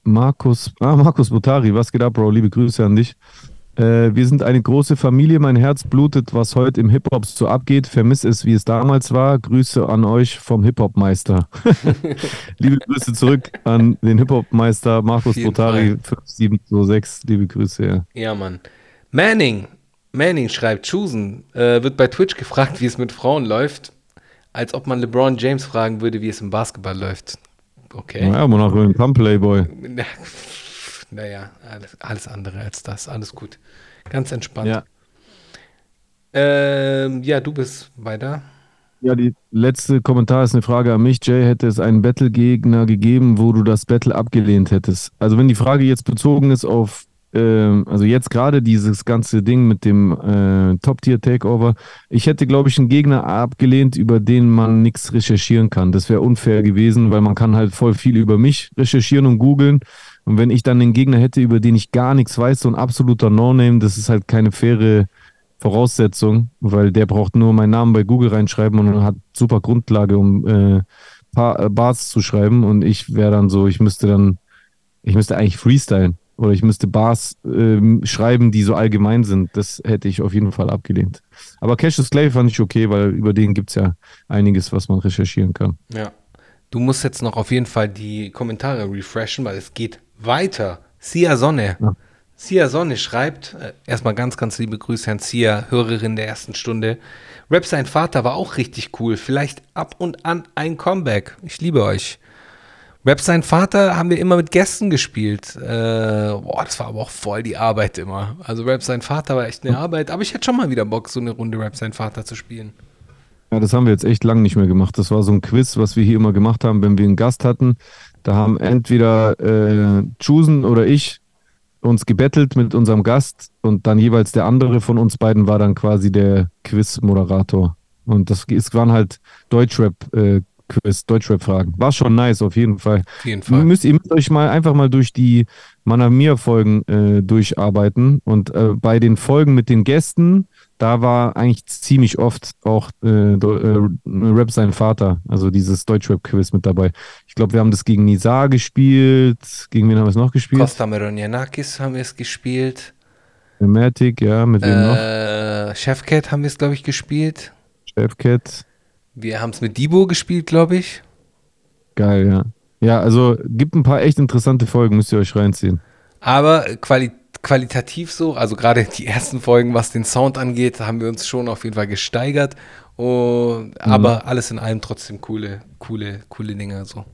Markus, ah, Markus Butari, was geht ab, Bro? Liebe Grüße an dich. Äh, wir sind eine große Familie. Mein Herz blutet, was heute im Hip-Hop so abgeht. Vermiss es, wie es damals war. Grüße an euch vom Hip-Hop-Meister. Liebe Grüße zurück an den Hip-Hop-Meister Markus Botari 5726. Liebe Grüße, ja. Ja, Mann. Manning. Manning schreibt, Chusen äh, wird bei Twitch gefragt, wie es mit Frauen läuft, als ob man LeBron James fragen würde, wie es im Basketball läuft. Okay. Ja, aber noch ein Playboy. Naja, alles, alles andere als das. Alles gut. Ganz entspannt. Ja. Ähm, ja, du bist weiter. Ja, die letzte Kommentar ist eine Frage an mich. Jay, hätte es einen Battle-Gegner gegeben, wo du das Battle abgelehnt hättest? Also wenn die Frage jetzt bezogen ist auf, äh, also jetzt gerade dieses ganze Ding mit dem äh, Top-Tier-Takeover, ich hätte, glaube ich, einen Gegner abgelehnt, über den man nichts recherchieren kann. Das wäre unfair gewesen, weil man kann halt voll viel über mich recherchieren und googeln. Und wenn ich dann einen Gegner hätte, über den ich gar nichts weiß, so ein absoluter No-Name, das ist halt keine faire Voraussetzung, weil der braucht nur meinen Namen bei Google reinschreiben und hat super Grundlage, um äh, äh Bars zu schreiben. Und ich wäre dann so, ich müsste dann, ich müsste eigentlich freestylen oder ich müsste Bars äh, schreiben, die so allgemein sind. Das hätte ich auf jeden Fall abgelehnt. Aber Cassius Clay fand ich okay, weil über den gibt es ja einiges, was man recherchieren kann. Ja. Du musst jetzt noch auf jeden Fall die Kommentare refreshen, weil es geht weiter. Sia Sonne. Ja. Sia Sonne schreibt, äh, erstmal ganz, ganz liebe Grüße an Sia, Hörerin der ersten Stunde. Rap sein Vater war auch richtig cool. Vielleicht ab und an ein Comeback. Ich liebe euch. Rap sein Vater haben wir immer mit Gästen gespielt. Äh, boah, das war aber auch voll die Arbeit immer. Also Rap sein Vater war echt eine Arbeit, aber ich hätte schon mal wieder Bock, so eine Runde Rap sein Vater zu spielen. Ja, das haben wir jetzt echt lang nicht mehr gemacht. Das war so ein Quiz, was wir hier immer gemacht haben, wenn wir einen Gast hatten. Da haben entweder äh, Chusen oder ich uns gebettelt mit unserem Gast und dann jeweils der andere von uns beiden war dann quasi der Quiz-Moderator. Und das es waren halt Deutschrap-Quiz, äh, Deutschrap-Fragen. War schon nice, auf jeden Fall. Auf jeden Fall. Ihr müsst, ihr müsst euch mal einfach mal durch die Manamir-Folgen äh, durcharbeiten und äh, bei den Folgen mit den Gästen da war eigentlich ziemlich oft auch äh, äh, Rap sein Vater, also dieses Deutschrap-Quiz mit dabei. Ich glaube, wir haben das gegen Nizar gespielt. Gegen wen haben wir es noch gespielt? Costa Meronianakis haben wir es gespielt. Matic, ja, mit wem äh, noch? Chefcat haben wir es, glaube ich, gespielt. Chefcat. Wir haben es mit Dibo gespielt, glaube ich. Geil, ja. Ja, also gibt ein paar echt interessante Folgen, müsst ihr euch reinziehen. Aber Qualität qualitativ so, also gerade die ersten Folgen, was den Sound angeht, haben wir uns schon auf jeden Fall gesteigert. Und, mhm. Aber alles in allem trotzdem coole, coole, coole Dinge so.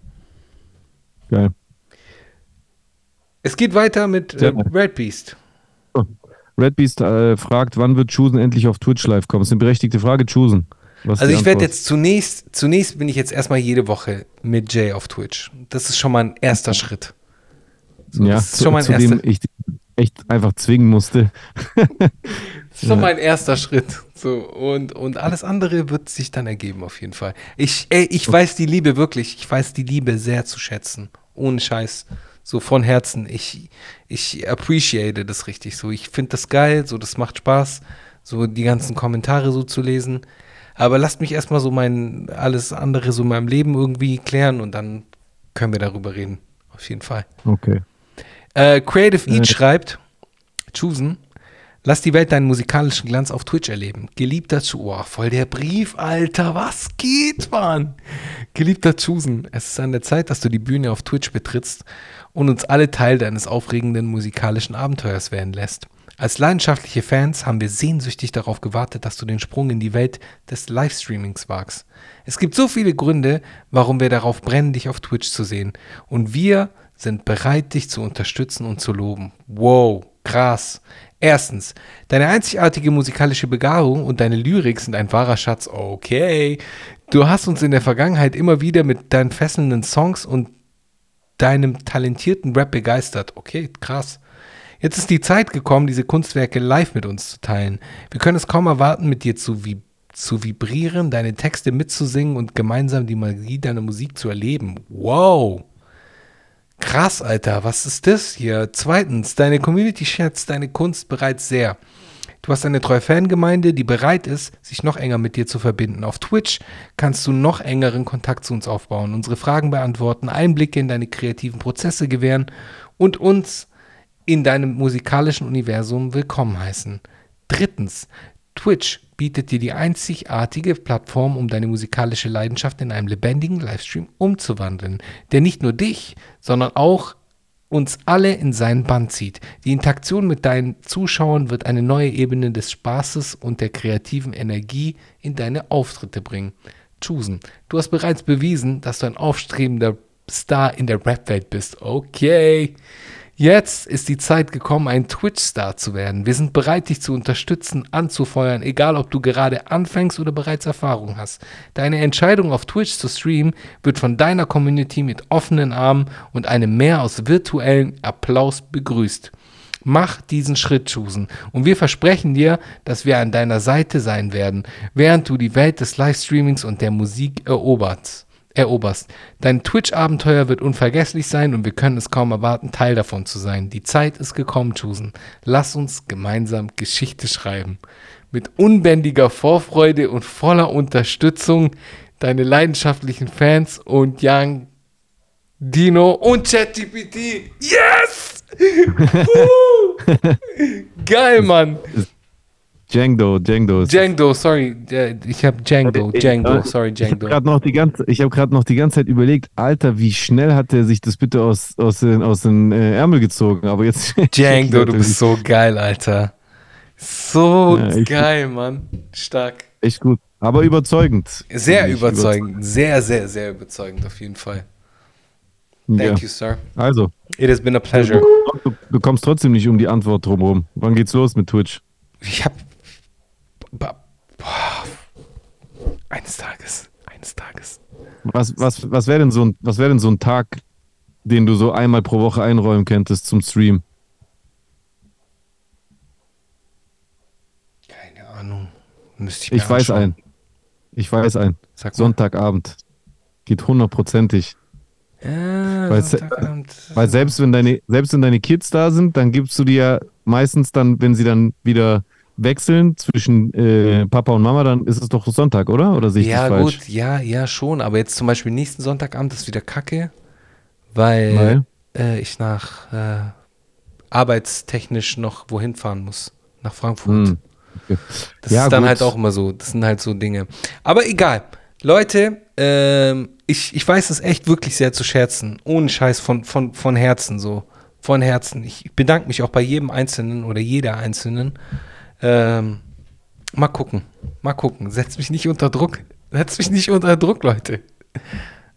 Geil. Es geht weiter mit äh, Red Beast. Oh. Red Beast äh, fragt, wann wird Chusen endlich auf Twitch live kommen? Das ist eine berechtigte Frage, Chusen. also ich werde jetzt zunächst, zunächst bin ich jetzt erstmal jede Woche mit Jay auf Twitch. Das ist schon mal ein erster Schritt. So, ja, das ist schon mal ein erster, dem ich echt einfach zwingen musste. das ist schon mal ein erster Schritt. So, und, und alles andere wird sich dann ergeben, auf jeden Fall. Ich, ey, ich weiß die Liebe wirklich, ich weiß die Liebe sehr zu schätzen. Ohne Scheiß. So von Herzen. Ich, ich appreciate das richtig so. Ich finde das geil, so das macht Spaß, so die ganzen Kommentare so zu lesen. Aber lasst mich erstmal so mein alles andere so in meinem Leben irgendwie klären und dann können wir darüber reden. Auf jeden Fall. Okay. Äh, Creative Eat schreibt, Chusen, lass die Welt deinen musikalischen Glanz auf Twitch erleben. Geliebter Chusen, oh, voll der Brief, Alter, was geht, Mann? Geliebter Chusen, es ist an der Zeit, dass du die Bühne auf Twitch betrittst und uns alle Teil deines aufregenden musikalischen Abenteuers werden lässt. Als leidenschaftliche Fans haben wir sehnsüchtig darauf gewartet, dass du den Sprung in die Welt des Livestreamings wagst. Es gibt so viele Gründe, warum wir darauf brennen, dich auf Twitch zu sehen. Und wir sind bereit, dich zu unterstützen und zu loben. Wow, krass. Erstens, deine einzigartige musikalische Begabung und deine Lyrik sind ein wahrer Schatz. Okay. Du hast uns in der Vergangenheit immer wieder mit deinen fesselnden Songs und deinem talentierten Rap begeistert. Okay, krass. Jetzt ist die Zeit gekommen, diese Kunstwerke live mit uns zu teilen. Wir können es kaum erwarten, mit dir zu, vib zu vibrieren, deine Texte mitzusingen und gemeinsam die Magie deiner Musik zu erleben. Wow! Krass, Alter, was ist das hier? Zweitens, deine Community schätzt deine Kunst bereits sehr. Du hast eine treue Fangemeinde, die bereit ist, sich noch enger mit dir zu verbinden. Auf Twitch kannst du noch engeren Kontakt zu uns aufbauen, unsere Fragen beantworten, Einblicke in deine kreativen Prozesse gewähren und uns in deinem musikalischen Universum willkommen heißen. Drittens, Twitch bietet dir die einzigartige Plattform, um deine musikalische Leidenschaft in einem lebendigen Livestream umzuwandeln, der nicht nur dich, sondern auch uns alle in seinen Band zieht. Die Interaktion mit deinen Zuschauern wird eine neue Ebene des Spaßes und der kreativen Energie in deine Auftritte bringen. Choosen, du hast bereits bewiesen, dass du ein aufstrebender Star in der Rap-Welt bist. Okay. Jetzt ist die Zeit gekommen, ein Twitch-Star zu werden. Wir sind bereit, dich zu unterstützen, anzufeuern, egal ob du gerade anfängst oder bereits Erfahrung hast. Deine Entscheidung auf Twitch zu streamen wird von deiner Community mit offenen Armen und einem Meer aus virtuellen Applaus begrüßt. Mach diesen Schritt, Chusen. Und wir versprechen dir, dass wir an deiner Seite sein werden, während du die Welt des Livestreamings und der Musik eroberst eroberst. Dein Twitch-Abenteuer wird unvergesslich sein und wir können es kaum erwarten, Teil davon zu sein. Die Zeit ist gekommen, Chusen. Lass uns gemeinsam Geschichte schreiben. Mit unbändiger Vorfreude und voller Unterstützung deine leidenschaftlichen Fans und Young Dino und ChatGPT. Yes! Geil, Mann. Django, Django. Django, sorry, ich habe Django, Django, sorry, Django. Ich habe gerade noch, die ganze, ich hab noch die ganze Zeit überlegt, Alter, wie schnell hat er sich das bitte aus, aus den, aus den äh, Ärmel gezogen, aber jetzt... Django, du bist so geil, Alter. So ja, geil, Mann. Stark. Echt gut, aber überzeugend. Sehr überzeugend, überzeugend, sehr, sehr, sehr überzeugend auf jeden Fall. Thank ja. you, sir. Also. It has been a pleasure. Du, du kommst trotzdem nicht um die Antwort drumherum. Wann geht's los mit Twitch? Ich habe. Eines Tages. Eines Tages. Was, was, was wäre denn, so ein, wär denn so ein Tag, den du so einmal pro Woche einräumen könntest zum Stream? Keine Ahnung. Müsste ich, ich weiß einen. Ich weiß einen. Sonntagabend. Geht hundertprozentig. Ja, weil, weil selbst wenn deine, selbst wenn deine Kids da sind, dann gibst du dir meistens dann, wenn sie dann wieder wechseln zwischen äh, Papa und Mama, dann ist es doch Sonntag, oder? Oder sehe ich ja, das falsch? gut, ja, ja, schon. Aber jetzt zum Beispiel nächsten Sonntagabend ist wieder Kacke, weil äh, ich nach äh, arbeitstechnisch noch wohin fahren muss. Nach Frankfurt. Hm. Okay. Das ja, ist dann gut. halt auch immer so. Das sind halt so Dinge. Aber egal. Leute, ähm, ich, ich weiß es echt wirklich sehr zu schätzen. Ohne Scheiß von, von, von Herzen so. von Herzen. Ich bedanke mich auch bei jedem Einzelnen oder jeder Einzelnen. Ähm, mal gucken. Mal gucken. Setz mich nicht unter Druck. Setz mich nicht unter Druck, Leute.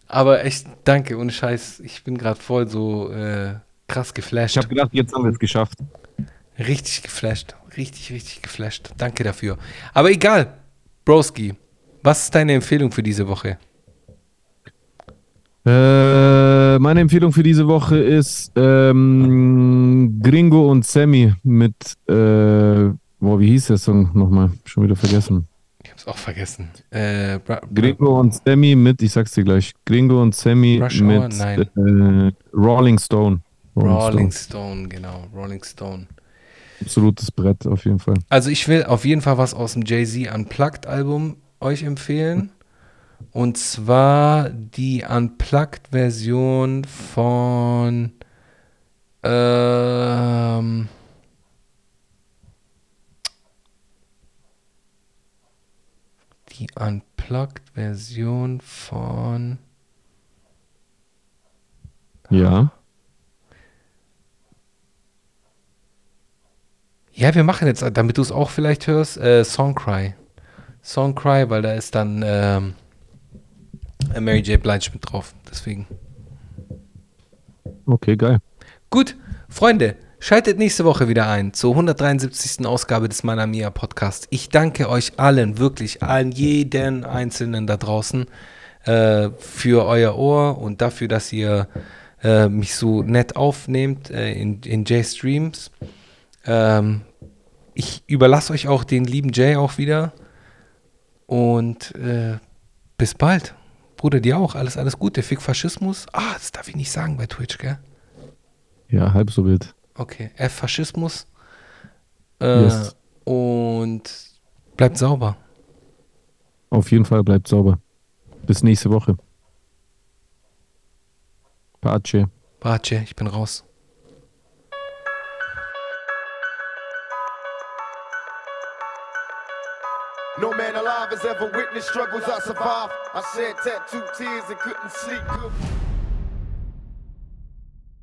Aber echt, danke, ohne Scheiß. Ich bin gerade voll so äh, krass geflasht. Ich habe gedacht, jetzt haben wir es geschafft. Richtig geflasht. Richtig, richtig geflasht. Danke dafür. Aber egal, Broski, was ist deine Empfehlung für diese Woche? Äh, meine Empfehlung für diese Woche ist ähm, Gringo und Sammy mit, äh, boah, wie hieß der Song nochmal? Schon wieder vergessen. Ich hab's auch vergessen. Äh, Gringo und Sammy mit, ich sag's dir gleich, Gringo und Sammy Rush mit äh, Rolling Stone. Rolling, Rolling Stone. Stone, genau, Rolling Stone. Absolutes Brett auf jeden Fall. Also ich will auf jeden Fall was aus dem Jay-Z Unplugged Album euch empfehlen. Und zwar die Unplugged-Version von ähm, die Unplugged-Version von Ja. Ja, wir machen jetzt, damit du es auch vielleicht hörst, äh, Songcry. Songcry, weil da ist dann ähm, Mary J. Blige mit drauf. Deswegen. Okay, geil. Gut, Freunde, schaltet nächste Woche wieder ein zur 173. Ausgabe des Manamia Podcasts. Ich danke euch allen, wirklich allen, jeden Einzelnen da draußen äh, für euer Ohr und dafür, dass ihr äh, mich so nett aufnehmt äh, in, in J-Streams. Ähm, ich überlasse euch auch den lieben Jay auch wieder. Und äh, bis bald. Bruder, dir auch. Alles, alles Gute. Fick Faschismus. Ah, das darf ich nicht sagen bei Twitch, gell? Ja, halb so wild. Okay. F Faschismus. Äh, yes. Und bleibt sauber. Auf jeden Fall bleibt sauber. Bis nächste Woche. Pace. Pace, ich bin raus. No man alive has ever witnessed struggles I survived. I shed tattooed tears and couldn't sleep good.